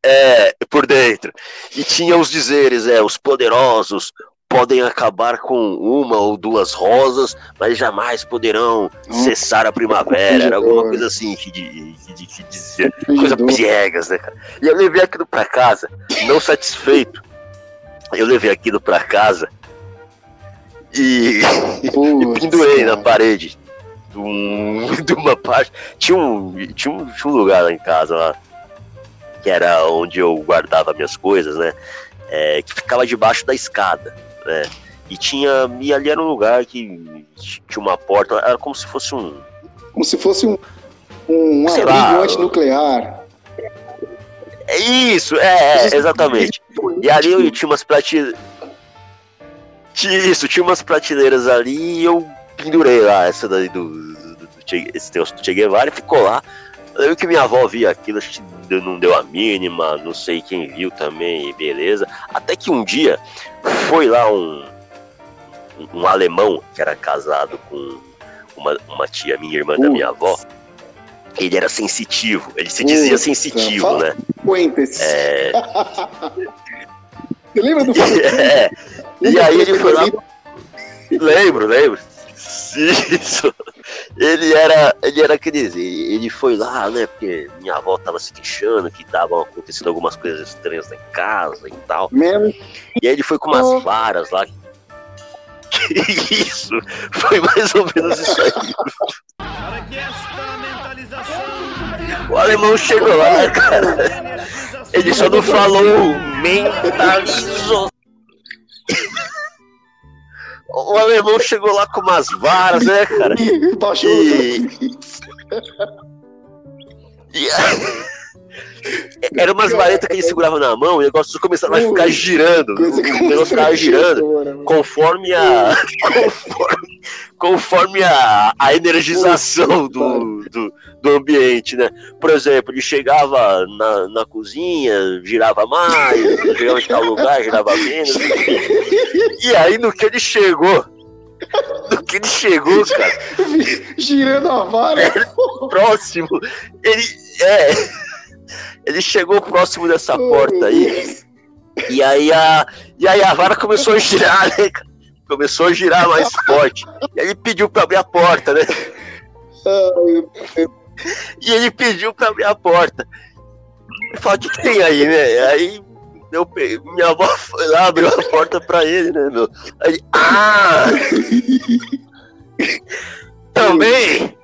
É, por dentro. E tinha os dizeres, é, os poderosos podem acabar com uma ou duas rosas, mas jamais poderão hum. cessar a primavera. Era alguma coisa assim que, de, que, que dizia. Coisa piegas, né, cara? E eu levei aquilo pra casa, não satisfeito. Eu levei aquilo pra casa e, <laughs> e pendurei na parede de, um, <laughs> de uma parte. Tinha um, tinha, um, tinha um lugar lá em casa lá, que era onde eu guardava minhas coisas, né? É, que ficava debaixo da escada, né? E tinha. E ali era um lugar que tinha uma porta, era como se fosse um. Como se fosse um. Um abrigo antinuclear. É isso, é, é exatamente. E ali eu tinha umas prateleiras. Isso, tinha umas prateleiras ali e eu pendurei lá essa daí do, do, do, che, esse texto do Che Guevara e ficou lá. Eu lembro que minha avó via aquilo, acho que não deu a mínima, não sei quem viu também, beleza. Até que um dia foi lá um, um alemão que era casado com uma, uma tia, minha irmã da minha avó. Ele era sensitivo, ele se dizia sensitivo, né? É... <laughs> Você lembra do <laughs> é. E aí ele foi lá. Lembro, lembro. Isso. Ele era, ele era quer dizer, ele foi lá, né? Porque minha avó tava se queixando que estavam acontecendo algumas coisas estranhas em casa e tal. Mesmo? E aí ele foi com umas varas lá. isso, foi mais ou menos isso aí. O alemão chegou lá, cara? Ele só não falou mentalizou. O alemão chegou lá com umas varas, né, cara? <laughs> Baixou. E... <laughs> e... <laughs> Era umas varetas que ele segurava na mão e o negócio começava a ficar girando. O negócio ficava girando conforme a. Conforme, conforme a, a energização do, do, do ambiente, né? Por exemplo, ele chegava na, na cozinha, girava mais, chegava em tal lugar, girava menos. E aí no que ele chegou, no que ele chegou, cara. <laughs> Girando a vara. É, <laughs> próximo. Ele. É. Ele chegou próximo dessa porta aí. E aí a, e aí a vara começou a girar, né? Começou a girar mais forte. E ele pediu pra abrir a porta, né? E ele pediu pra abrir a porta. Eu falei, o que tem aí, né? Aí eu peguei, minha avó foi lá, abriu a porta pra ele, né, meu? Aí, ah! <laughs> Também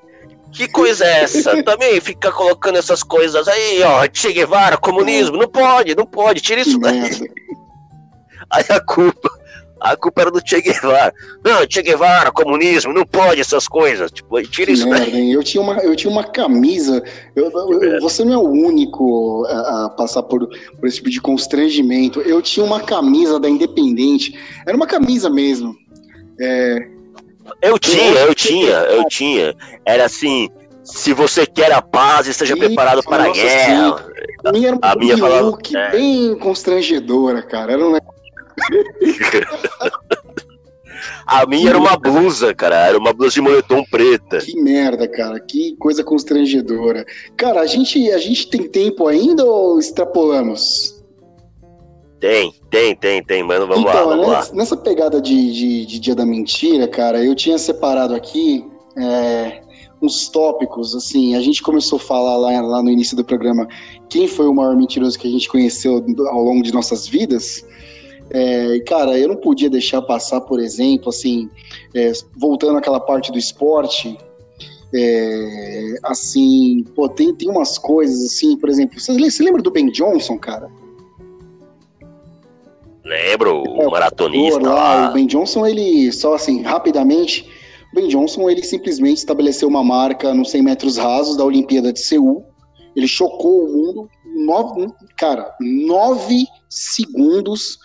que coisa é essa? <laughs> Também fica colocando essas coisas aí, ó, Che Guevara, comunismo, não pode, não pode, tira isso daí. <laughs> Aí a culpa, a culpa era do Che Guevara. Não, Che Guevara, comunismo, não pode essas coisas, tipo, tira isso daí. Eu tinha uma, eu tinha uma camisa, eu, eu, é. você não é o único a, a, passar por, por esse tipo de constrangimento. Eu tinha uma camisa da Independente, era uma camisa mesmo, é, eu tinha, eu tinha, eu tinha. Era assim, se você quer a paz, esteja Isso, preparado para a guerra. A minha era uma a minha falava, é. bem constrangedora, cara. Era um <laughs> A minha era uma blusa, cara. Era uma blusa de moletom preta. Que merda, cara. Que coisa constrangedora. Cara, a gente, a gente tem tempo ainda ou extrapolamos? Tem, tem, tem, tem, mano. Vamos então, lá, vamos nessa, lá. Nessa pegada de, de, de, Dia da Mentira, cara, eu tinha separado aqui é, uns tópicos, assim, a gente começou a falar lá, lá no início do programa quem foi o maior mentiroso que a gente conheceu ao longo de nossas vidas. É, cara, eu não podia deixar passar, por exemplo, assim, é, voltando àquela parte do esporte, é, assim, pô, tem, tem umas coisas assim, por exemplo, você, você lembra do Ben Johnson, cara? Lembro, o é, maratonista lá, lá. O Ben Johnson, ele, só assim, rapidamente, O Ben Johnson, ele simplesmente estabeleceu uma marca nos 100 metros rasos da Olimpíada de Seul. Ele chocou o mundo. Nove, cara, 9 segundos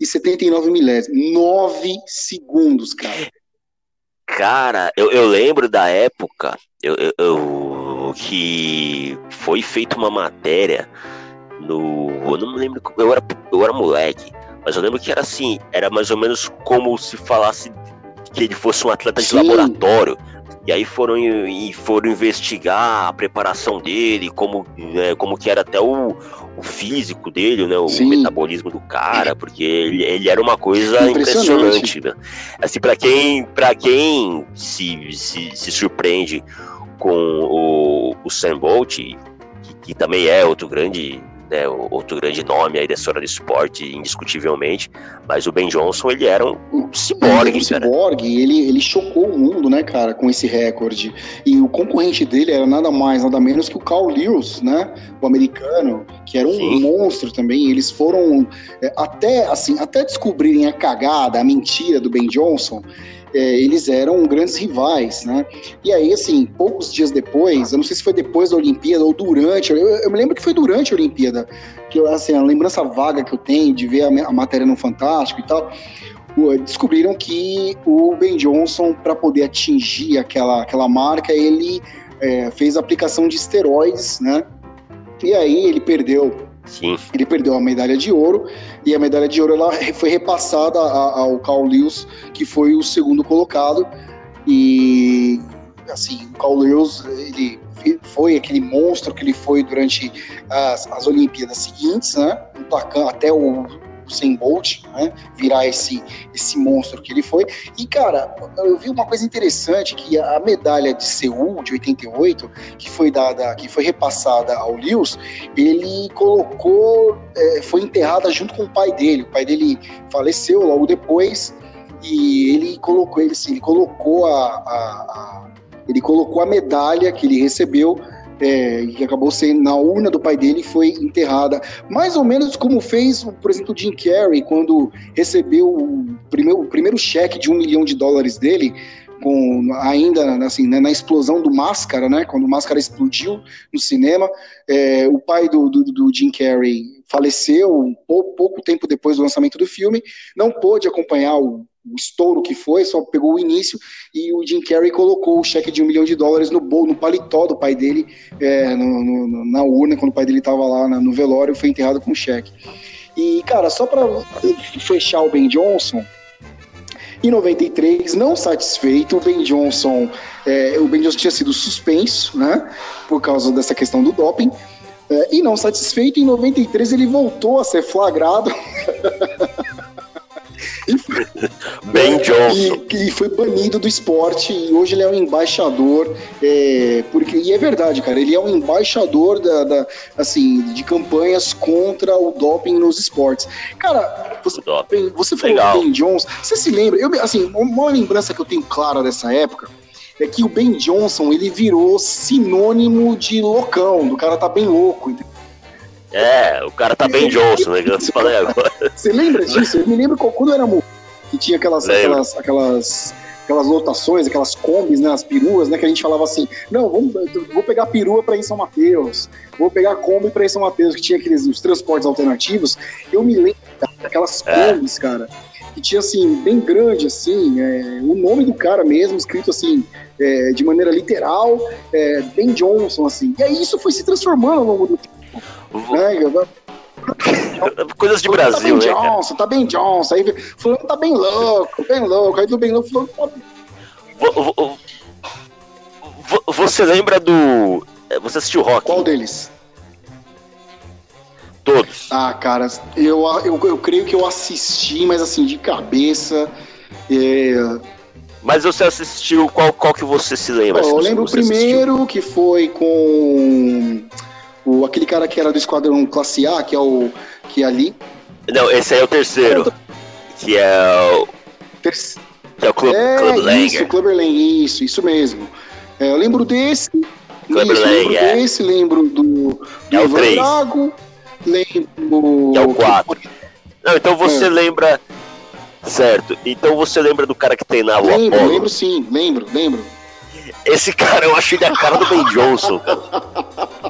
e 79 milésimos. 9 segundos, cara. Cara, eu, eu lembro da época eu, eu, eu, que foi feita uma matéria no. Eu não me lembro. Eu era, eu era moleque, mas eu lembro que era assim: era mais ou menos como se falasse que ele fosse um atleta de Sim. laboratório. E aí foram, e foram investigar a preparação dele, como, né, como que era até o, o físico dele, né, o Sim. metabolismo do cara, porque ele, ele era uma coisa impressionante. impressionante né? Assim, para quem, pra quem se, se, se surpreende com o, o Sam Bolt, que, que também é outro grande né, outro grande nome aí da história do esporte, indiscutivelmente, mas o Ben Johnson, ele era um, um ciborgue, um ciborgue, ele, ele chocou o mundo, né, cara, com esse recorde, e o concorrente dele era nada mais, nada menos que o Carl Lewis, né, o americano, que era um Sim. monstro também, eles foram, é, até, assim, até descobrirem a cagada, a mentira do Ben Johnson, é, eles eram grandes rivais, né? E aí, assim, poucos dias depois, eu não sei se foi depois da Olimpíada ou durante, eu, eu me lembro que foi durante a Olimpíada, que eu, assim, a lembrança vaga que eu tenho de ver a, a matéria no Fantástico e tal, descobriram que o Ben Johnson, para poder atingir aquela, aquela marca, ele é, fez aplicação de esteroides, né? E aí ele perdeu Sim. Ele perdeu a medalha de ouro e a medalha de ouro ela foi repassada ao Carl Lewis, que foi o segundo colocado. E assim, o Carl Lewis ele foi aquele monstro que ele foi durante as, as Olimpíadas seguintes, né? Até o Usain Bolt, né? Virar esse, esse monstro que ele foi. E, cara, eu vi uma coisa interessante, que a medalha de Seul, de 88, que foi dada, que foi repassada ao Lewis, ele colocou, é, foi enterrada junto com o pai dele. O pai dele faleceu logo depois, e ele colocou, ele, assim, ele colocou a, a, a ele colocou a medalha que ele recebeu é, que acabou sendo na urna do pai dele foi enterrada, mais ou menos como fez, por exemplo, o Jim Carrey quando recebeu o primeiro, o primeiro cheque de um milhão de dólares dele, com ainda assim né, na explosão do Máscara, né? Quando o Máscara explodiu no cinema, é, o pai do, do, do, Jim Carrey faleceu pouco, pouco tempo depois do lançamento do filme, não pôde acompanhar o o estouro que foi, só pegou o início e o Jim Carrey colocou o cheque de um milhão de dólares no bol, no paletó do pai dele, é, no, no, na urna, quando o pai dele estava lá no velório, foi enterrado com o cheque. E, cara, só para fechar o Ben Johnson, em 93, não satisfeito, o Ben Johnson, é, o Ben Johnson tinha sido suspenso, né, por causa dessa questão do doping, é, e não satisfeito, em 93 ele voltou a ser flagrado <laughs> <laughs> ben Johnson. E, e, foi banido do esporte e hoje ele é um embaixador, é, porque, e é verdade, cara, ele é um embaixador da, da, assim, de campanhas contra o doping nos esportes. Cara, você, ben, você falou Legal. Ben Johnson, você se lembra, eu, assim, uma lembrança que eu tenho clara dessa época é que o Ben Johnson, ele virou sinônimo de loucão, do cara tá bem louco, entendeu? É, o cara tá bem Johnson, né? Você lembra disso? Eu me lembro quando eu era que tinha aquelas, aquelas, aquelas, aquelas lotações, aquelas combis, né, as peruas, né, que a gente falava assim, não, vamos, vou pegar perua para ir em São Mateus, vou pegar Kombi para ir em São Mateus, que tinha aqueles os transportes alternativos. Eu me lembro daquelas é. combis, cara, que tinha assim, bem grande, assim, é, o nome do cara mesmo, escrito assim, é, de maneira literal, é, Ben Johnson, assim. E aí isso foi se transformando ao longo do tempo. Né? Coisas de tá Brasil, tá bem né? Johnson, tá bem Johnson. Aí fulano tá bem louco, bem louco. Aí do bem louco, fulano Você lembra do. Você assistiu Rock? Qual deles? Todos. Ah, cara, eu, eu, eu creio que eu assisti, mas assim, de cabeça. É... Mas você assistiu, qual, qual que você se lembra? eu lembro o primeiro, assistiu? que foi com o, aquele cara que era do Esquadrão Classe A, que é o. que é ali. Não, esse aí é o terceiro. Que é o. Ter... Que é o Club, é, Club Langer. Isso, Clubber Lang, isso, isso mesmo. É, eu lembro desse. Clubber isso, lembro é. desse, lembro do. do é o Ivan 3. Drago, lembro. É o 4. Não, então você é. lembra. Certo. Então você lembra do cara que treinava lembro, o Apollo? Lembro sim, lembro, lembro. Esse cara, eu achei ele a cara do Ben Johnson, cara. <laughs>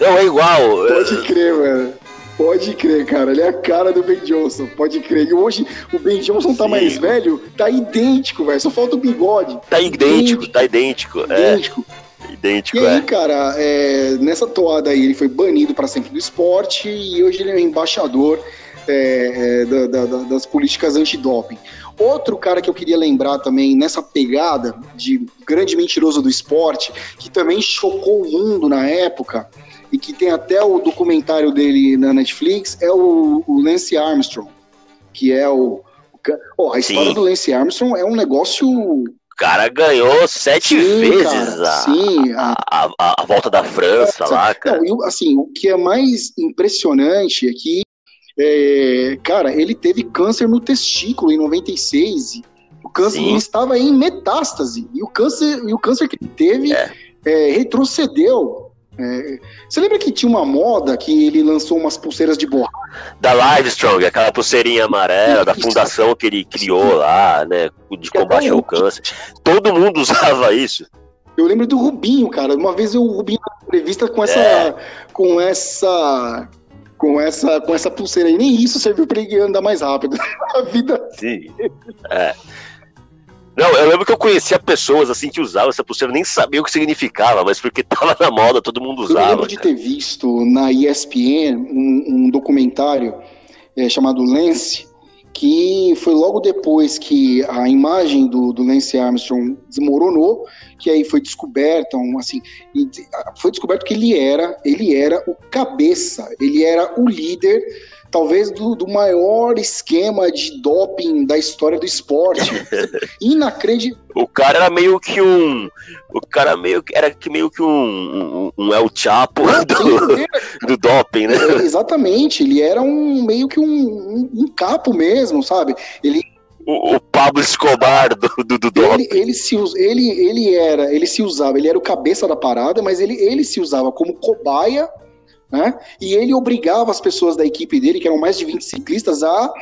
Não, é igual. Pode crer, mano. Pode crer, cara. Ele é a cara do Ben Johnson. Pode crer. E hoje o Ben Johnson tá Sim. mais velho, tá idêntico, velho. Só falta o bigode. Tá idêntico, idêntico tá idêntico. Idêntico. É. Idêntico, e aí, é. cara, é, nessa toada aí, ele foi banido para sempre do esporte e hoje ele é embaixador é, é, da, da, das políticas antidoping. Outro cara que eu queria lembrar também nessa pegada de grande mentiroso do esporte, que também chocou o mundo na época, e que tem até o documentário dele na Netflix, é o, o Lance Armstrong, que é o. Oh, a história Sim. do Lance Armstrong é um negócio o cara ganhou sete sim, vezes cara, a, sim, a, a, a, volta da França é, lá, cara. Não, assim, o que é mais impressionante é que, é, cara, ele teve câncer no testículo em 96. O câncer estava em metástase. E o câncer, e o câncer que ele teve é. É, retrocedeu é, você lembra que tinha uma moda que ele lançou umas pulseiras de borracha? Da Livestrong, aquela pulseirinha amarela, da fundação que ele criou lá, né? De combate ao câncer. Todo mundo <laughs> usava isso. Eu lembro do Rubinho, cara. Uma vez eu, o Rubinho na entrevista com essa. É. com essa. Com essa, com essa pulseira aí, nem isso serviu para ele andar mais rápido <laughs> na vida. Sim. É. Não, eu lembro que eu conhecia pessoas assim que usavam essa pulseira, nem sabia o que significava, mas porque <laughs> tava na moda, todo mundo usava. Eu lembro de ter visto na ESPN um, um documentário é, chamado Lance, que foi logo depois que a imagem do, do Lance Armstrong desmoronou, que aí foi descoberta, um, assim, foi descoberto que ele era, ele era o cabeça, ele era o líder talvez do, do, maior esquema de doping da história do esporte. <laughs> Inacreditável. O cara era meio que um. O cara meio que era que meio que um, um, um El Chapo do, do doping, né? É, exatamente, ele era um meio que um, um, capo mesmo, sabe? Ele o, o, Pablo Escobar do, do, do doping. Ele, ele, se, ele, ele era, ele se usava, ele era o cabeça da parada, mas ele, ele se usava como cobaia né? E ele obrigava as pessoas da equipe dele, que eram mais de 20 ciclistas, a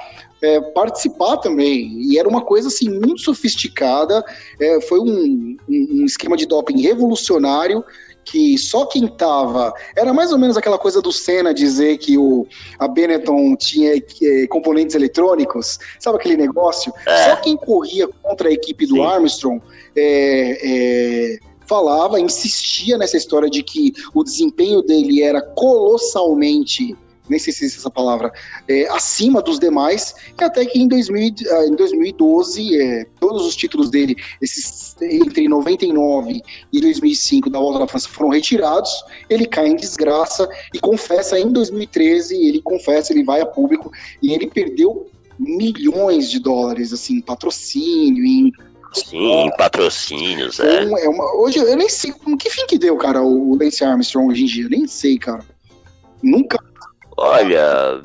é, participar também. E era uma coisa assim muito sofisticada. É, foi um, um, esquema de doping revolucionário que só quem tava. Era mais ou menos aquela coisa do Senna dizer que o, a Benetton tinha é, componentes eletrônicos, sabe aquele negócio? É. Só quem corria contra a equipe do Sim. Armstrong é, é falava, insistia nessa história de que o desempenho dele era colossalmente nem sei se existe essa palavra, é, acima dos demais, e até que em, 2000, ah, em 2012, é, todos os títulos dele, esses, entre 99 e 2005 da Volta da França, foram retirados, ele cai em desgraça e confessa em 2013, ele confessa, ele vai a público, e ele perdeu milhões de dólares, assim, em patrocínio, em Sim, patrocínios, é. Então, é uma, hoje eu nem sei que fim que deu, cara, o Lance Armstrong hoje em dia. Nem sei, cara. Nunca. Olha,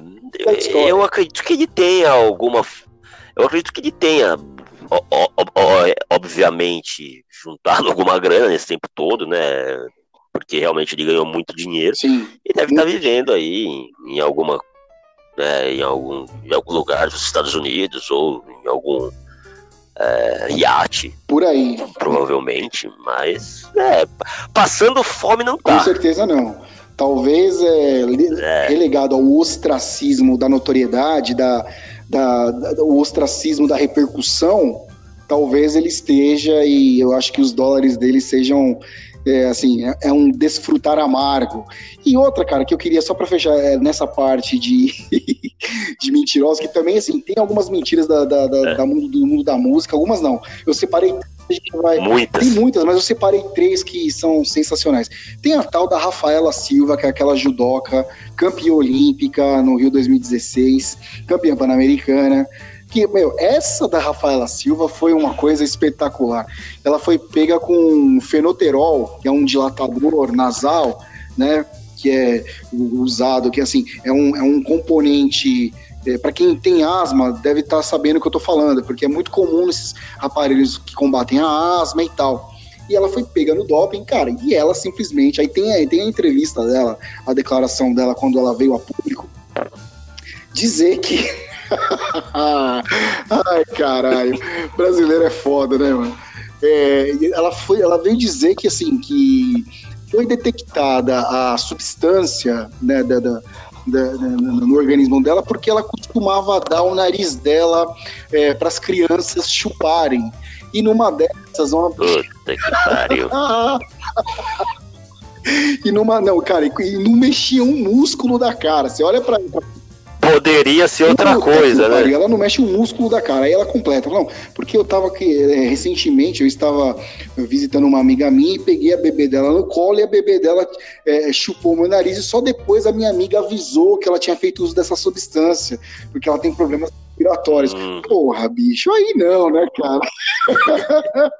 eu acredito que ele tenha alguma. Eu acredito que ele tenha, obviamente, juntado <laughs> alguma grana nesse tempo todo, né? Porque realmente ele ganhou muito dinheiro. Sim. E deve estar vivendo aí em alguma. Né, em, algum, em algum lugar dos Estados Unidos ou em algum é, iate. Por aí. Provavelmente, mas é, passando fome não tá. Com certeza não. Talvez é, é. relegado ao ostracismo da notoriedade, da, da, da, o ostracismo da repercussão, talvez ele esteja e eu acho que os dólares dele sejam é, assim, é, é, um desfrutar amargo. E outra, cara, que eu queria só para fechar é, nessa parte de, <laughs> de mentirosos, que também, assim, tem algumas mentiras da, da, da, é. da mundo, do mundo da música, algumas não. Eu separei Vai... Muitas. Tem muitas, mas eu separei três que são sensacionais. Tem a tal da Rafaela Silva, que é aquela judoca, campeã olímpica no Rio 2016, campeã pan-americana que, meu, essa da Rafaela Silva foi uma coisa espetacular. Ela foi pega com fenoterol, que é um dilatador nasal, né? Que é usado, que assim, é um, é um componente é, para quem tem asma, deve estar tá sabendo o que eu estou falando, porque é muito comum esses aparelhos que combatem a asma e tal. E ela foi pega no doping, cara, e ela simplesmente. Aí tem, aí tem a entrevista dela, a declaração dela quando ela veio a público, dizer que <laughs> Ai, caralho. Brasileiro é foda, né, mano? É, ela, foi, ela veio dizer que, assim, que foi detectada a substância né, da, da, da, no organismo dela porque ela costumava dar o nariz dela é, para as crianças chuparem. E numa dessas, uma. Puta que pariu. <laughs> e numa. Não, cara, e não mexia um músculo da cara. Você olha pra. Poderia ser outra coisa, né? Ela não mexe um músculo da cara, aí ela completa. Não, porque eu tava aqui, é, recentemente, eu estava visitando uma amiga minha e peguei a bebê dela no colo e a bebê dela é, chupou meu nariz e só depois a minha amiga avisou que ela tinha feito uso dessa substância, porque ela tem problemas respiratórios. Hum. Porra, bicho, aí não, né, cara? <laughs>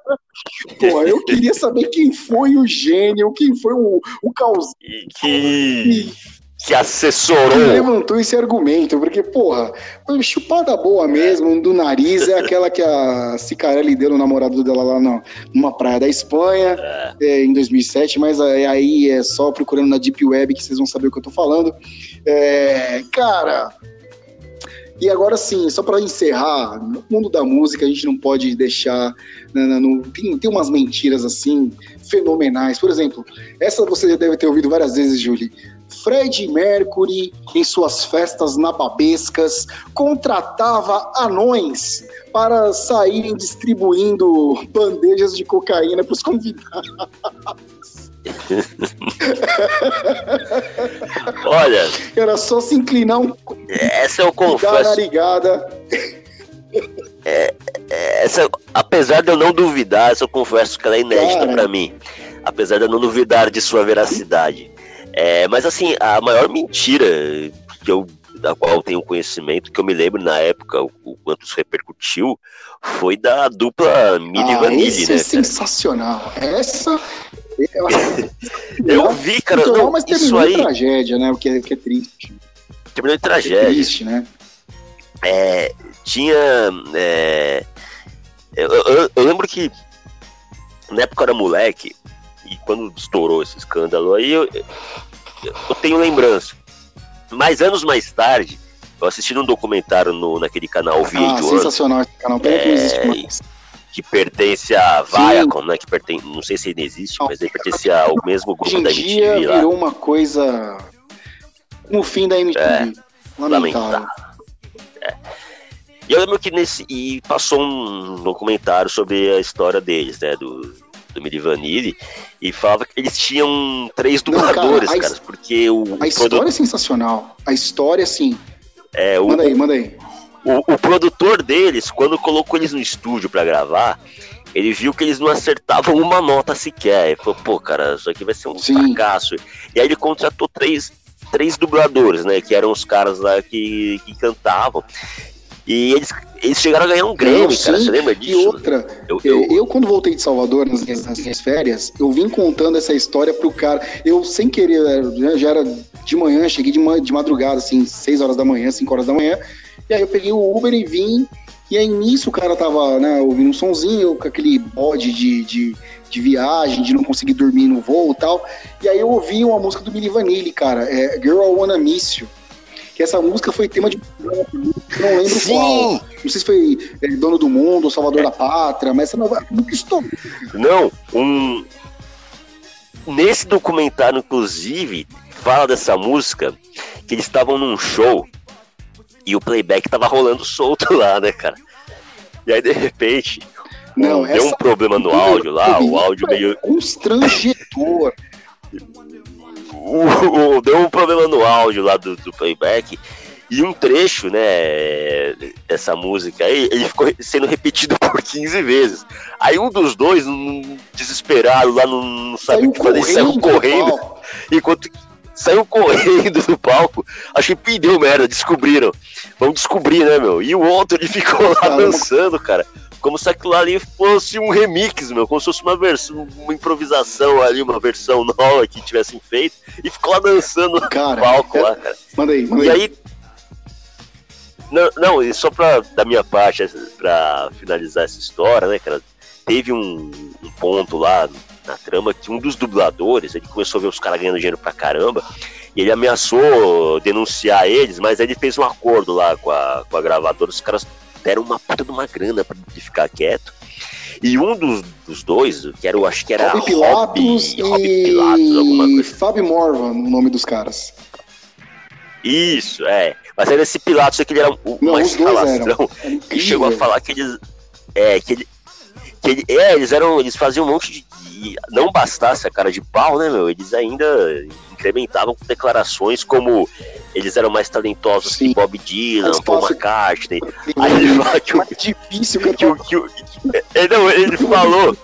Porra, eu queria saber quem foi o gênio, quem foi o, o causante. Que que assessorou. levantou esse argumento, porque, porra, chupada boa mesmo, do nariz, é aquela que a Cicarelli deu no namorado dela lá no, numa praia da Espanha, é. É, em 2007, mas aí é só procurando na Deep Web que vocês vão saber o que eu tô falando. É, cara, e agora sim, só para encerrar, no mundo da música a gente não pode deixar. Né, né, no, tem, tem umas mentiras assim, fenomenais. Por exemplo, essa você já deve ter ouvido várias vezes, Julie. Fred Mercury, em suas festas nababescas, contratava anões para saírem distribuindo bandejas de cocaína para os convidados. <laughs> Olha. Era só se inclinar um Essa eu confesso. Narigada. É, é, essa, apesar de eu não duvidar, essa eu confesso que ela é inédita para mim. Apesar de eu não duvidar de sua veracidade. É, mas assim, a maior mentira que eu da qual eu tenho conhecimento, que eu me lembro na época o, o quanto isso repercutiu, foi da dupla Mini ah, Vanille, esse é né? É sensacional. Essa. Eu, <laughs> eu vi, cara. Então, não, mas isso aí. tragédia, né? O que é, o que é triste. Terminou em tragédia. É triste, né? É, tinha. É, eu, eu, eu lembro que na época eu era moleque, e quando estourou esse escândalo aí, eu, eu tenho lembrança. Mas anos mais tarde, eu assisti um documentário no, naquele canal VH1. Ah, sensacional esse canal, pena é, que não existe mais. Que pertence a Viacom, né? Que pertence, não sei se ainda existe, não, mas ele pertence ao mesmo grupo da MTV dia lá. virou uma coisa com o fim da MTV. É, lamentável. lamentável. É. E eu lembro que nesse. E passou um documentário sobre a história deles, né? Do, do Mili Vanille e falava que eles tinham três dubladores, Não, cara, cara, porque o. A história produ... é sensacional. A história, sim. É, o, manda aí, manda aí. O, o produtor deles, quando colocou eles no estúdio para gravar, ele viu que eles não acertavam uma nota sequer. Ele falou, pô, cara, isso aqui vai ser um sim. fracasso. E aí ele contratou três, três dubladores, né? Que eram os caras lá que, que cantavam. E eles, eles chegaram a ganhar um Grêmio, cara. Você lembra disso? E outra, eu, eu... eu, quando voltei de Salvador nas minhas, nas minhas, férias, eu vim contando essa história pro cara. Eu, sem querer, já era de manhã, cheguei de, de madrugada, assim, 6 horas da manhã, 5 horas da manhã. E aí eu peguei o Uber e vim. E aí nisso o cara tava, né, ouvindo um sonzinho, com aquele bode de, de, de viagem, de não conseguir dormir no voo e tal. E aí eu ouvi uma música do Billy Vanilli, cara, é Girl I Wanna Miss You que essa música foi tema de não lembro Sim. qual. Não sei se foi é, Dono do Mundo, Salvador é. da Pátria, mas essa nunca estou. Não, um nesse documentário inclusive fala dessa música que eles estavam num show e o playback tava rolando solto lá, né, cara? E aí de repente não, deu um problema no áudio lá, o áudio meio constrangedor. O, o, deu um problema no áudio lá do, do playback. E um trecho, né, dessa música aí, ele ficou sendo repetido <laughs> por 15 vezes. Aí um dos dois, um desesperado lá, não, não sabe o que fazer, saiu correndo. Enquanto saiu correndo do palco, acho que deu merda, descobriram. Vamos descobrir, né, meu? E o outro, ele ficou lá dançando, cara como se aquilo ali fosse um remix, meu, como se fosse uma versão, uma improvisação ali, uma versão nova que tivessem feito, e ficou lá dançando cara, no palco é... lá, cara. Manda aí, manda e aí. aí não, não, e só pra, da minha parte, pra finalizar essa história, né, cara, teve um, um ponto lá na trama que um dos dubladores, ele começou a ver os caras ganhando dinheiro pra caramba, E ele ameaçou denunciar eles, mas aí ele fez um acordo lá com a, com a gravadora. Os caras deram uma puta de uma grana pra ele ficar quieto. E um dos, dos dois, que era, eu acho que era Rob Pilatos Rob, e Pilatos, alguma coisa. Fábio Morvan, o nome dos caras. Isso, é. Mas era esse Pilatos aqui, ele era um, Não, uma os dois eram. escalação. Era E incrível. chegou a falar que eles. É, que ele. Que ele é, eles eram. Eles faziam um monte de. Não bastasse a cara de pau, né, meu? Eles ainda incrementavam com declarações como eles eram mais talentosos Sim. que Bob Dylan, Mas Paul McCartney. Aí ele fala que o, difícil que que o, que o- <laughs> é, não, ele falou.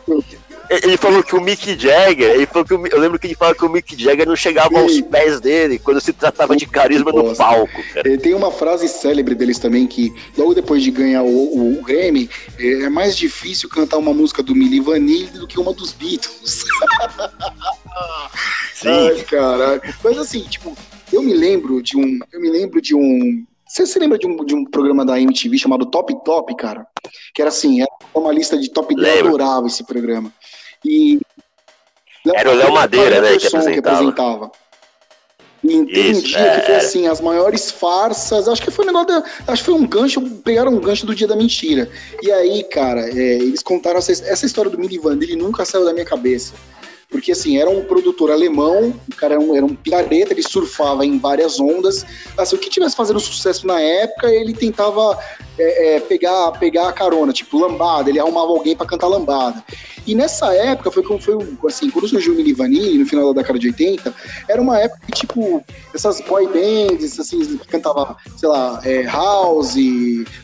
Ele falou que o Mick Jagger, ele falou que o eu lembro que ele falou que o Mick Jagger não chegava aos pés dele quando se tratava de carisma no palco, cara. É, Tem uma frase célebre deles também que, logo depois de ganhar o, o, o Grammy, é é mais difícil cantar uma música do Milli Vanilli do que uma dos Beatles. <laughs> Sim. Ai, caralho. Mas assim, tipo, eu me lembro de um. Eu me lembro de um. Você se lembra de um, de um programa da MTV chamado Top Top, cara? Que era assim, era uma lista de top 10, eu adorava esse programa. E. Era o Léo Madeira, né, que Anderson apresentava. E teve um Isso, dia é, que foi era. assim, as maiores farsas, acho que foi um negócio, da- acho que foi um gancho, pegaram um gancho do dia da mentira. E aí, cara, é, eles contaram essa, essa história do Milli Vanilli nunca saiu da minha cabeça. Porque assim, era um produtor alemão, o cara era um, era um picareta, ele surfava em várias ondas. Assim, o que tivesse fazendo sucesso na época, ele tentava é, é, pegar, pegar a carona, tipo lambada, ele arrumava alguém pra cantar lambada. E nessa época, foi como foi assim, quando surgiu o Milli Vanilli, no final da década de 80, era uma época que, tipo, essas boy bands, assim, cantava, sei lá, é, house,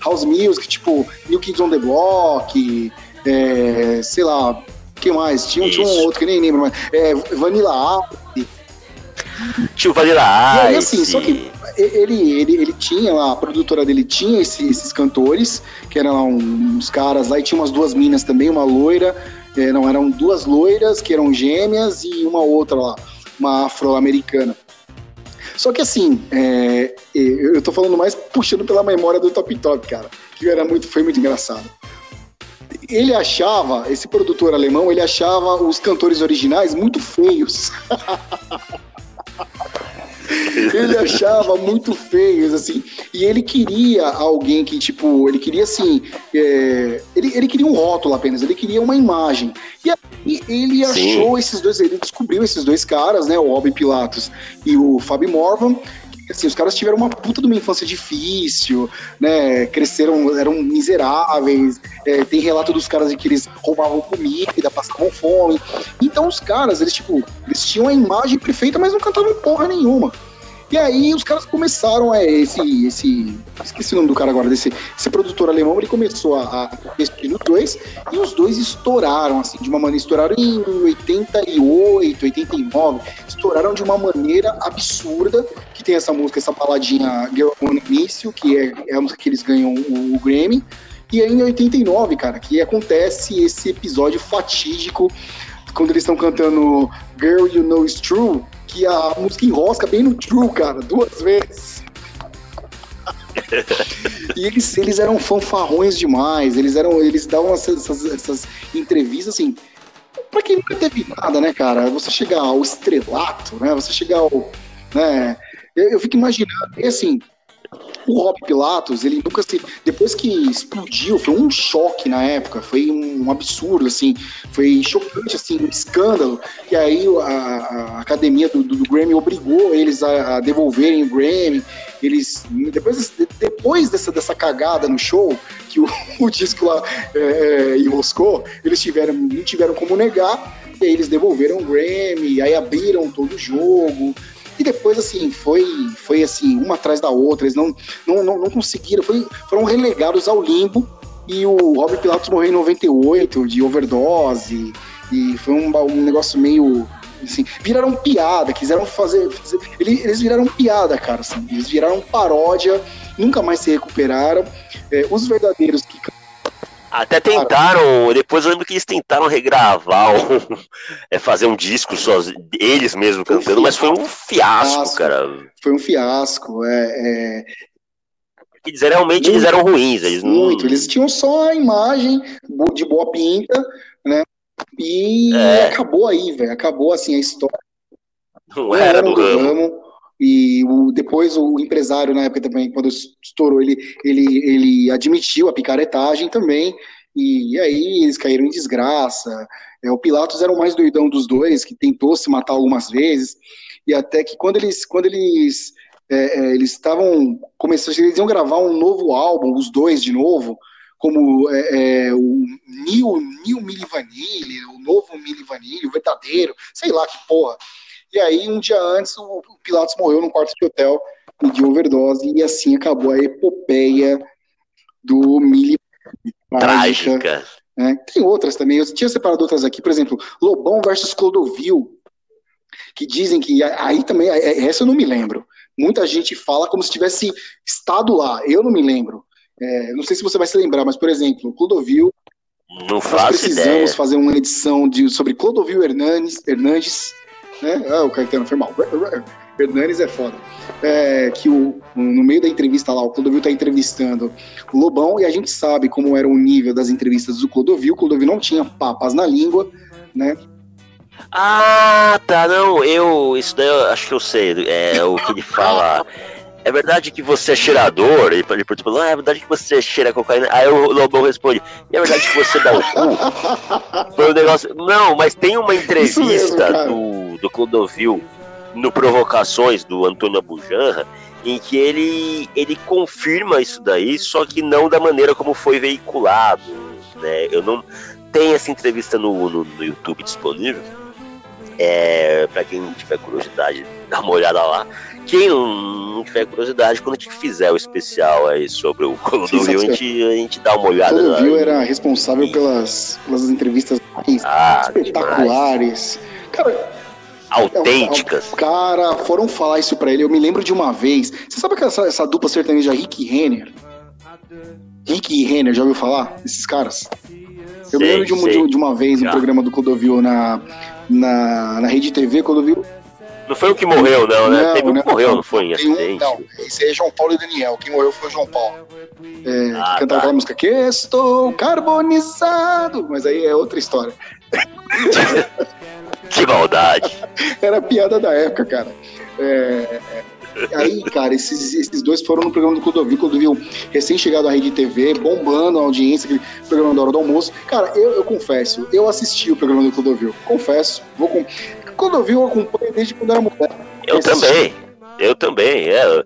house music, tipo, New Kids on the Block, é, sei lá, que mais? Tinha, tinha um outro que nem lembro, mas é, Vanilla Ice. Tio Vanilla E aí, Ice. assim, só que ele, ele, ele tinha lá, a produtora dele tinha esse- esses cantores, que eram uns caras lá, e tinha umas duas minas também, uma loira, é, não, eram duas loiras que eram gêmeas e uma outra lá, uma afro-americana. Só que assim, é, eu eu tô falando mais puxando pela memória do Top Top, cara, que era muito, foi muito engraçado. Ele achava, esse produtor alemão, ele achava os cantores originais muito feios. <laughs> ele achava muito feios, assim. E ele queria alguém que, tipo, ele queria assim. é, ele, ele queria um rótulo apenas, ele queria uma imagem. E aí ele Sim. achou esses dois, ele descobriu esses dois caras, né? O Robbie Pilatos e o Fábio Morvan. Assim, os caras tiveram uma puta de uma infância difícil, né? Cresceram, eram miseráveis. é, tem relato dos caras de que eles roubavam comida, passavam fome. Então os caras, eles, tipo, eles tinham a imagem perfeita, mas não cantavam porra nenhuma. E aí os caras começaram a esse, esse, esqueci o nome do cara agora, desse, esse produtor alemão, ele começou a, a investir nos dois, e os dois estouraram, assim, de uma maneira, estouraram em 88, 89, estouraram de uma maneira absurda, que tem essa música, essa baladinha Girl on Início, que é, é a música que eles ganham o, o Grammy, e aí em 89, cara, que acontece esse episódio fatídico, quando eles estão cantando Girl You Know It's True, que a música enrosca bem no True, cara, duas vezes. e eles, eles eram fanfarrões demais, eles eram, eles davam essas, essas, entrevistas assim. Pra quem nunca teve nada, né, cara? Você chegar ao estrelato, né? Você chegar ao. Né? Eu, eu fico imaginando, e assim, o Rob Pilatos, ele nunca se. Depois que explodiu, foi um choque na época, foi um absurdo, assim, foi chocante, assim, um escândalo. E aí a, a academia do, do, do Grammy obrigou eles a, a devolverem o Grammy. Eles. Depois, depois dessa, dessa cagada no show, que o, <laughs> o disco lá é, é, enroscou, eles tiveram, não tiveram como negar. E aí eles devolveram o Grammy, aí abriram todo o jogo. E depois, assim, foi, foi assim, uma atrás da outra. Eles não, não, não, não conseguiram, foi- foram relegados ao limbo. E o Rob Pilatos morreu em 98 de overdose. E foi um, um negócio meio. Assim, viraram piada, quiseram fazer. fazer- ele- eles viraram piada, cara. Assim, eles viraram paródia, nunca mais se recuperaram. É, os verdadeiros que Até tentaram, depois eu lembro que eles tentaram regravar, um, <laughs> é, fazer um disco sozinhos, eles mesmos Foi um cantando, mas foi um fiasco, Fiasco. cara. foi um fiasco. É, é, dizer, realmente eles eram ruins, eles não. Muito. Eles tinham só a imagem de boa pinta, né? E É. acabou aí, velho. Acabou assim a história. Não era do ramo. E o, depois o empresário, na época também, quando estourou, ele, ele, ele admitiu a picaretagem também, e, aí eles caíram em desgraça. É, o Pilatos era o mais doidão dos dois, que tentou se matar algumas vezes, e até que quando eles, quando eles, é, é, eles estavam começando, eles iam gravar um novo álbum, os dois de novo, como é, é, o New, New Milli Vanilli, o novo Milli Vanilli, o verdadeiro, sei lá que porra. E aí, um dia antes, o Pilatos morreu num quarto de hotel de overdose, e assim acabou a epopeia do Mili. Trágica. Né? Tem outras também, eu tinha separado outras aqui, por exemplo, Lobão versus Clodovil, que dizem que aí também, essa eu não me lembro. Muita gente fala como se tivesse estado lá, eu não me lembro. É, não sei se você vai se lembrar, mas, por exemplo, Clodovil. Não nós precisamos ideia. fazer uma edição de, sobre Clodovil Hernandes, Hernandes né? Ah, o Caetano foi mal. Hernanes é foda. É, que o, no meio da entrevista lá, o Clodovil tá entrevistando o Lobão e a gente sabe como era o nível das entrevistas do Clodovil. O Clodovil não tinha papas na língua, né? Ah, tá, não, eu, isso daí eu acho que eu sei, é o que ele fala, <laughs> é verdade que você é cheirador? Ele, ele perguntou, ah, é verdade que você cheira cocaína? Aí o Lobão responde, e é verdade que você dá o cu? <laughs> Foi um negócio, não, mas tem uma entrevista mesmo, do, do Clodovil no Provocações, do Antônio Abujanra, em que ele, ele confirma isso daí, só que não da maneira como foi veiculado, né? Eu não tenho essa entrevista no, no, no YouTube disponível, é, para quem tiver curiosidade, dá uma olhada lá. Quem não, tiver curiosidade, quando a gente fizer o especial aí sobre o <laughs> Clodovil, a gente, a gente dá uma olhada. O Clodovil era responsável pelas, pelas entrevistas mais ah, espetaculares. Demais. Cara, autênticas. É, cara, foram falar isso pra ele. Eu me lembro de uma vez. Você sabe que essa, essa dupla sertaneja Rick Renner? Rick e Renner, já ouviu falar? Esses caras? Eu sei, me lembro de uma, de, de uma vez no programa do Clodovil na, na, na Rede TV, Clodovil não foi o que morreu, não, né? Não, Teve um que morreu, não foi em acidente. Um, não, esse aí é João Paulo e Daniel. Quem morreu foi o João Paulo. É, ah, que cantava tá. aquela música que estou carbonizado. Mas aí é outra história. <laughs> que maldade. Era piada da época, cara. É, aí, cara, esses, esses dois foram no programa do Clodovil. Clodovil, recém-chegado à Rede TV, bombando a audiência, aquele programa da hora do almoço. Cara, eu, eu confesso, eu assisti o programa do Clodovil. Confesso. Vou com... Clodovil eu acompanho desde quando era mulher. Eu também. Eu também, é.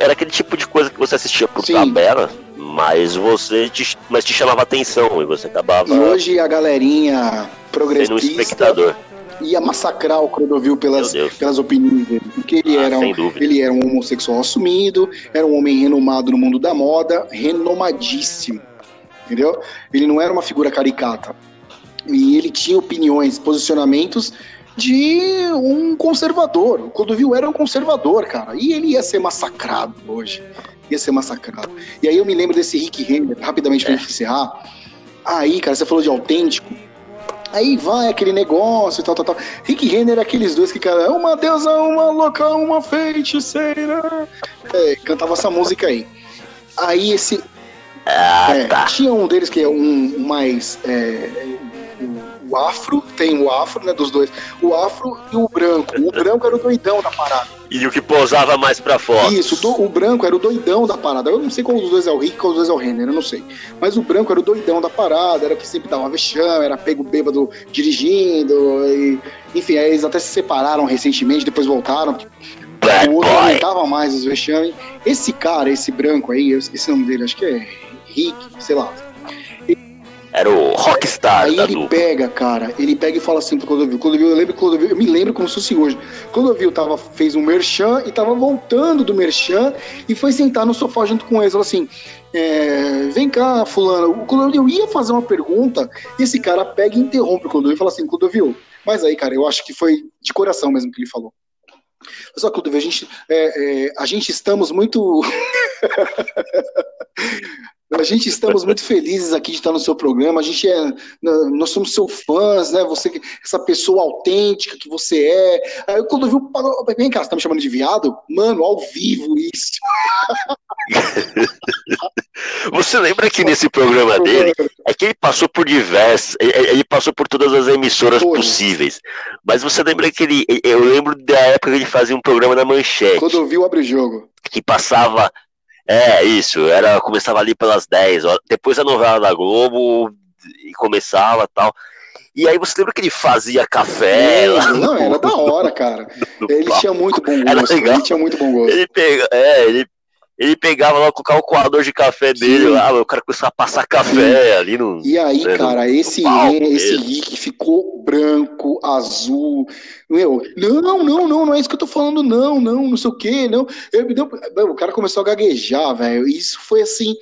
Era aquele tipo de coisa que você assistia por Sim. tabela, mas você te, mas te chamava atenção e você acabava. E hoje a galerinha progressista. Sendo um espectador ia massacrar o Clodovil pelas, pelas opiniões dele. Porque ele, ah, era um, ele era um homossexual assumido, era um homem renomado no mundo da moda, renomadíssimo. Entendeu? Ele não era uma figura caricata. E ele tinha opiniões, posicionamentos de um conservador. O Clodovil era um conservador, cara. E ele ia ser massacrado hoje. Ia ser massacrado. E aí eu me lembro desse Rick Renner, rapidamente pra é. encerrar. Aí, cara, você falou de autêntico. Aí vai aquele negócio e tal, tal, tal. Rick Renner, aqueles dois que, cara, uma deusa, uma louca, uma feiticeira. É, cantava essa música aí. Aí esse. Ah, é, tá. Tinha um deles que é um mais. É, o afro, tem o afro, né, dos dois, o afro e o branco. O branco era o doidão da parada. <laughs> E o que posava mais pra fora. Isso, do, o branco era o doidão da parada. Eu não sei qual dos dois é o Rick, qual dos dois é o Renner, eu não sei. Mas o branco era o doidão da parada, era o que sempre dava vexame, era pego bêbado dirigindo, e, enfim, aí eles até se separaram recentemente, depois voltaram. Bad o outro boy. aumentava mais os vexames. Esse cara, esse branco aí, eu esqueci o nome dele, acho que é Rick, sei lá era o rockstar Aí ele dupla. pega, cara, ele pega e fala assim pro Clodovil. Clodovil, eu lembro Clodovil, eu me lembro como se fosse hoje. Clodovil tava, fez um merchan e tava voltando do merchan e foi sentar no sofá junto com eles. Falou assim: é, vem cá, fulano. O Clodovil ia fazer uma pergunta e esse cara pega e interrompe o Clodovil e fala assim: Clodovil, mas aí, cara, eu acho que foi de coração mesmo que ele falou. Só Clodovil, a gente, é, é, a gente estamos muito. <laughs> <laughs> A gente estamos muito felizes aqui de estar no seu programa. A gente é, nós somos seus fãs, né? Você, essa pessoa autêntica que você é. Aí quando eu vi, vem cá, você tá me chamando de viado? Mano, ao vivo isso. <laughs> Você lembra que nesse programa dele é que ele passou por diversas, ele passou por todas as emissoras Foi. possíveis. Mas você lembra que ele, eu lembro da época que ele fazia um programa na Manchete. Quando eu vi o abre jogo, que passava é, isso, era começava ali pelas 10, depois a novela da Globo e começava tal. E aí você lembra que ele fazia café? É, <laughs> não, era da hora, cara. Ele tinha muito bom gosto. Ele tinha muito bom gosto. Ele pega, é, ele ele pegava lá com o calculador de café dele Sim. lá, o cara começava a passar café Sim. ali no. E aí, né, cara, esse esse Rick ficou branco, azul. Meu, não, não, não, não é isso que eu tô falando, não, não, não sei o quê, não. Eu, deu, o cara começou a gaguejar, velho. Isso foi assim.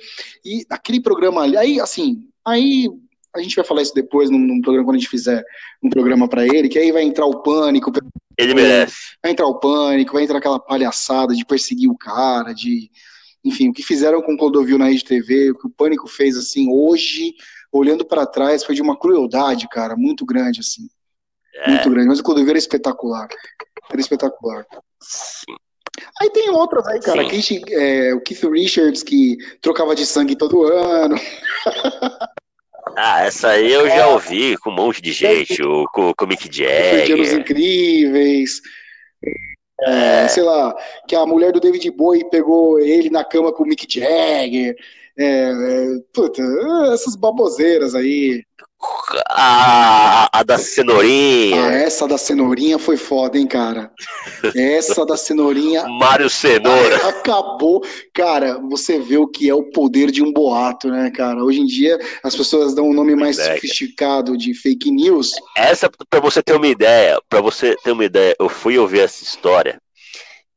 E aquele programa ali, aí, assim, aí a gente vai falar isso depois num, num programa, quando a gente fizer um programa para ele, que aí vai entrar o pânico. Ele merece. Vai entrar o pânico, vai entrar aquela palhaçada de perseguir o cara, de. Enfim, o que fizeram com o Clodovil na Rede TV, o que o pânico fez, assim, hoje, olhando para trás, foi de uma crueldade, cara, muito grande, assim. É. Muito grande. Mas o Clodovil era espetacular. Era espetacular. Sim. Aí tem outras aí, cara. Keith, é, o Keith Richards que trocava de sangue todo ano. <laughs> Ah, essa aí eu já ouvi com um monte de gente, o, com, com o Mick Jagger. Os Incríveis. É. Sei lá, que a mulher do David Bowie pegou ele na cama com o Mick Jagger. É, é, puta, essas baboseiras aí. A, a da cenourinha. Ah, essa da cenourinha foi foda, hein, cara? Essa da cenourinha. <laughs> Mário Cenoura. <laughs> Acabou. Cara, você vê o que é o poder de um boato, né, cara? Hoje em dia as pessoas dão um nome mais sofisticado de fake news. Essa, pra você ter uma ideia, para você ter uma ideia, eu fui ouvir essa história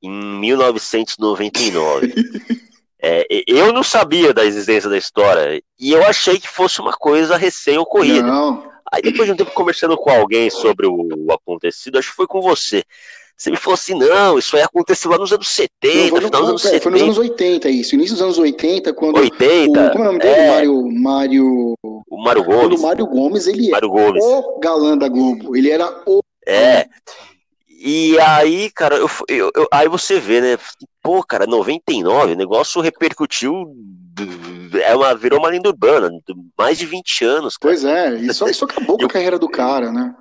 em 1999. <laughs> É, eu não sabia da existência da história e eu achei que fosse uma coisa recém-ocorrida. Aí depois de um tempo conversando com alguém sobre o, o, acontecido, acho que foi com você. Você me falou assim, não, isso aí aconteceu lá nos anos 70, não, final dos anos é, 70. Foi nos anos 80 isso, início dos anos 80, quando 80, o, como é o nome dele? É, Mário, Mário... O Mário Gomes. Quando o Mário Gomes, ele Mário Gomes. o galã da Globo, ele era o... É, e aí, cara, eu, eu, eu, aí você vê, né? Pô, cara, 99, o negócio repercutiu, é uma, virou uma lenda urbana, mais de 20 anos. Cara. Pois é, isso, isso acabou com a carreira do cara, né?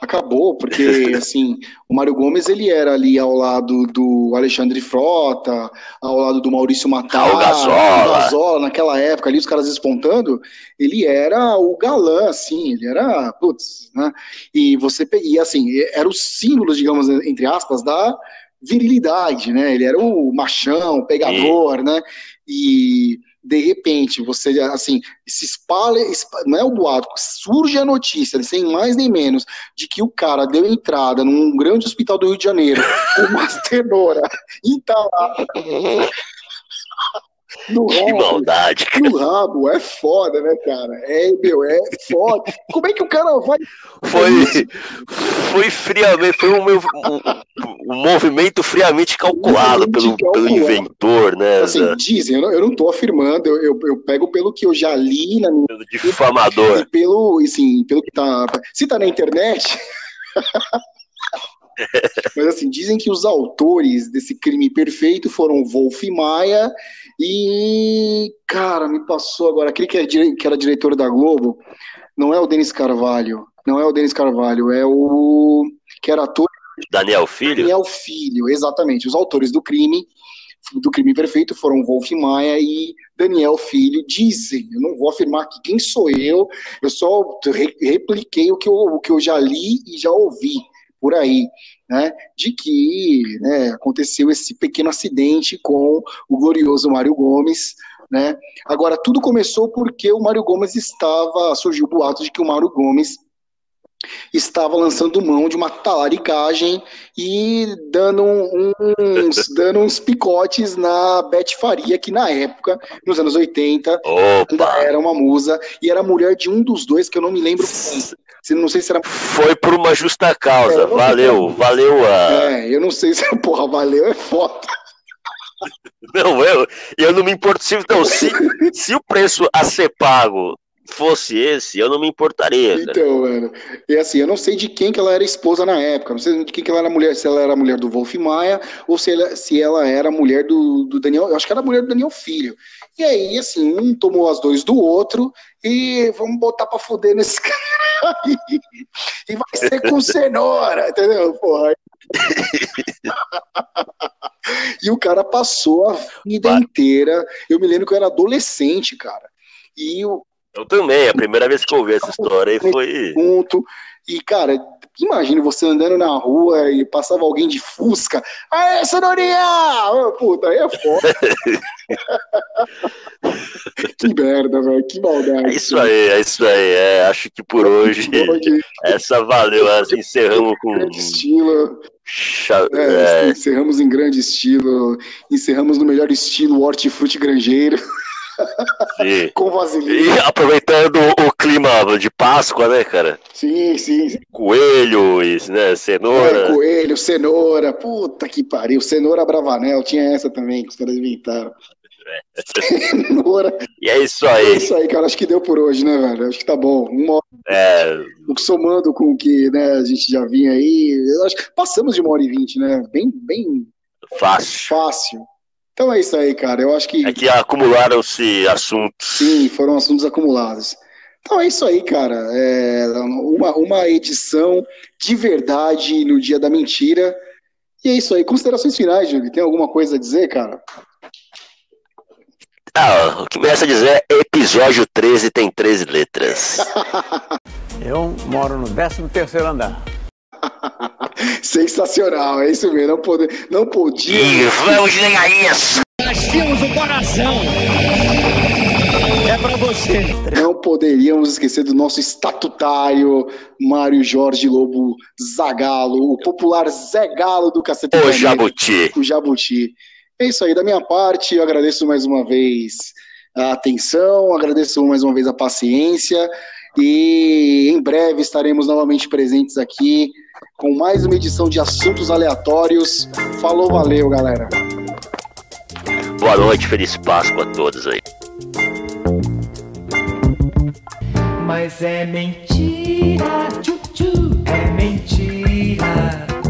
Acabou, porque, <laughs> assim, o Mário Gomes, ele era ali ao lado do Alexandre Frota, ao lado do Maurício Matar, Gazola. Gazola, naquela época ali, os caras espontando, ele era o galã, assim, ele era, putz, né? E você, e assim, era o símbolo, digamos, entre aspas, da virilidade, né? Ele era o machão, o pegador, e... né? E de repente você assim se espalha, não é o boato, surge a notícia, sem mais nem menos, de que o cara deu entrada num grande hospital do Rio de Janeiro, <laughs> uma cenoura, e tá lá no rabo, que maldade, cara. No rabo, é foda, né, cara? É, meu, é foda. Como é que o cara vai. Foi, foi friamente, foi um, um, um movimento friamente calculado pelo, pelo inventor, né? Assim, da... dizem, eu não, eu não tô afirmando, eu, eu, eu, pego pelo que eu já li na minha. Pelo difamador. E pelo, assim, pelo que tá. Se tá na internet. <laughs> Mas assim, dizem que os autores desse crime perfeito foram Wolf Maia e, cara, me passou agora, aquele que, é, que era diretor da Globo, não é o Denis Carvalho, não é o Denis Carvalho, é o que era ator. Daniel Filho? Daniel Filho, exatamente. Os autores do crime, do crime perfeito, foram Wolf Maia e Daniel Filho. Dizem, eu não vou afirmar aqui quem sou eu, eu só repliquei o que eu, o que eu já li e já ouvi por aí né, de que né, aconteceu esse pequeno acidente com o glorioso Mário Gomes. Né? Agora, tudo começou porque o Mário Gomes estava. surgiu o boato de que o Mário Gomes estava lançando mão de uma talaricagem e dando uns, <laughs> dando uns picotes na Beth Faria, que na época, nos anos 80, era uma musa, e era mulher de um dos dois, que eu não me lembro se não sei se era. Foi por uma justa causa. É, valeu, valeu a. É, eu não sei se, <laughs> porra, valeu é foda. Não, eu, eu não me importo. Se, não, se, se o preço a ser pago fosse esse, eu não me importaria. Cara. Então, mano. E assim, eu não sei de quem que ela era esposa na época. Não sei de quem que ela era mulher, se ela era mulher do Wolf Maia ou se ela, se ela era mulher do, do Daniel. Eu acho que era mulher do Daniel Filho. E aí, assim, um tomou as dois do outro e vamos botar pra fuder nesse <laughs> cara aí. E vai ser com cenoura, entendeu? Porra. e o cara passou a vida vai. inteira. Eu me lembro que eu era adolescente, cara. E o, eu também, a primeira vez que eu ouvi essa história aí foi. Junto. E, cara, imagine você andando na rua e passava alguém de Fusca. Aê, cenourinha! Puta, aí é foda. <laughs> que merda, velho. Que maldade. É isso aí, é isso aí. É, acho que por hoje essa valeu. Assim, encerramos com. Grande estilo. É, é. Encerramos em grande estilo. Encerramos no melhor estilo hortifruti granjeiro. <laughs> Com vaselina. E aproveitando o clima de Páscoa, né, cara? Sim, sim. Coelho, e, né, cenoura. É, coelho, cenoura. Puta que pariu. Cenoura Bravanel. Tinha essa também que os caras inventaram. Cenoura. E é isso aí. É isso aí, cara. Acho que deu por hoje, né, velho? Acho que tá bom. Uma hora. É. Somando com o que né, a gente já vinha aí. Acho que passamos de uma hora e vinte, né? Bem, bem. Fácil. Fácil. Então é isso aí, cara. Eu acho que. É que acumularam-se assuntos. Sim, foram assuntos acumulados. Então é isso aí, cara. É uma, uma edição de verdade no dia da mentira. E é isso aí. Considerações finais, Júlio. Tem alguma coisa a dizer, cara? Ah, o que me resta dizer é episódio 13 tem 13 letras. <laughs> Eu moro no 13 terceiro andar. <laughs> <laughs> Sensacional, é isso mesmo. Não, pode, não podia. E vamos ganhar isso! Nós temos um coração. É pra você. Não poderíamos esquecer do nosso estatutário Mário Jorge Lobo Zagalo, o popular Zé Galo do Cacete. O Jabuti. O Jabuti. É isso aí, da minha parte, eu agradeço mais uma vez a atenção, agradeço mais uma vez a paciência e em breve estaremos novamente presentes aqui com mais uma edição de assuntos aleatórios. Falou, valeu, galera. Boa noite, feliz Páscoa a todos aí. Mas é mentira, tchu, tchu, é mentira.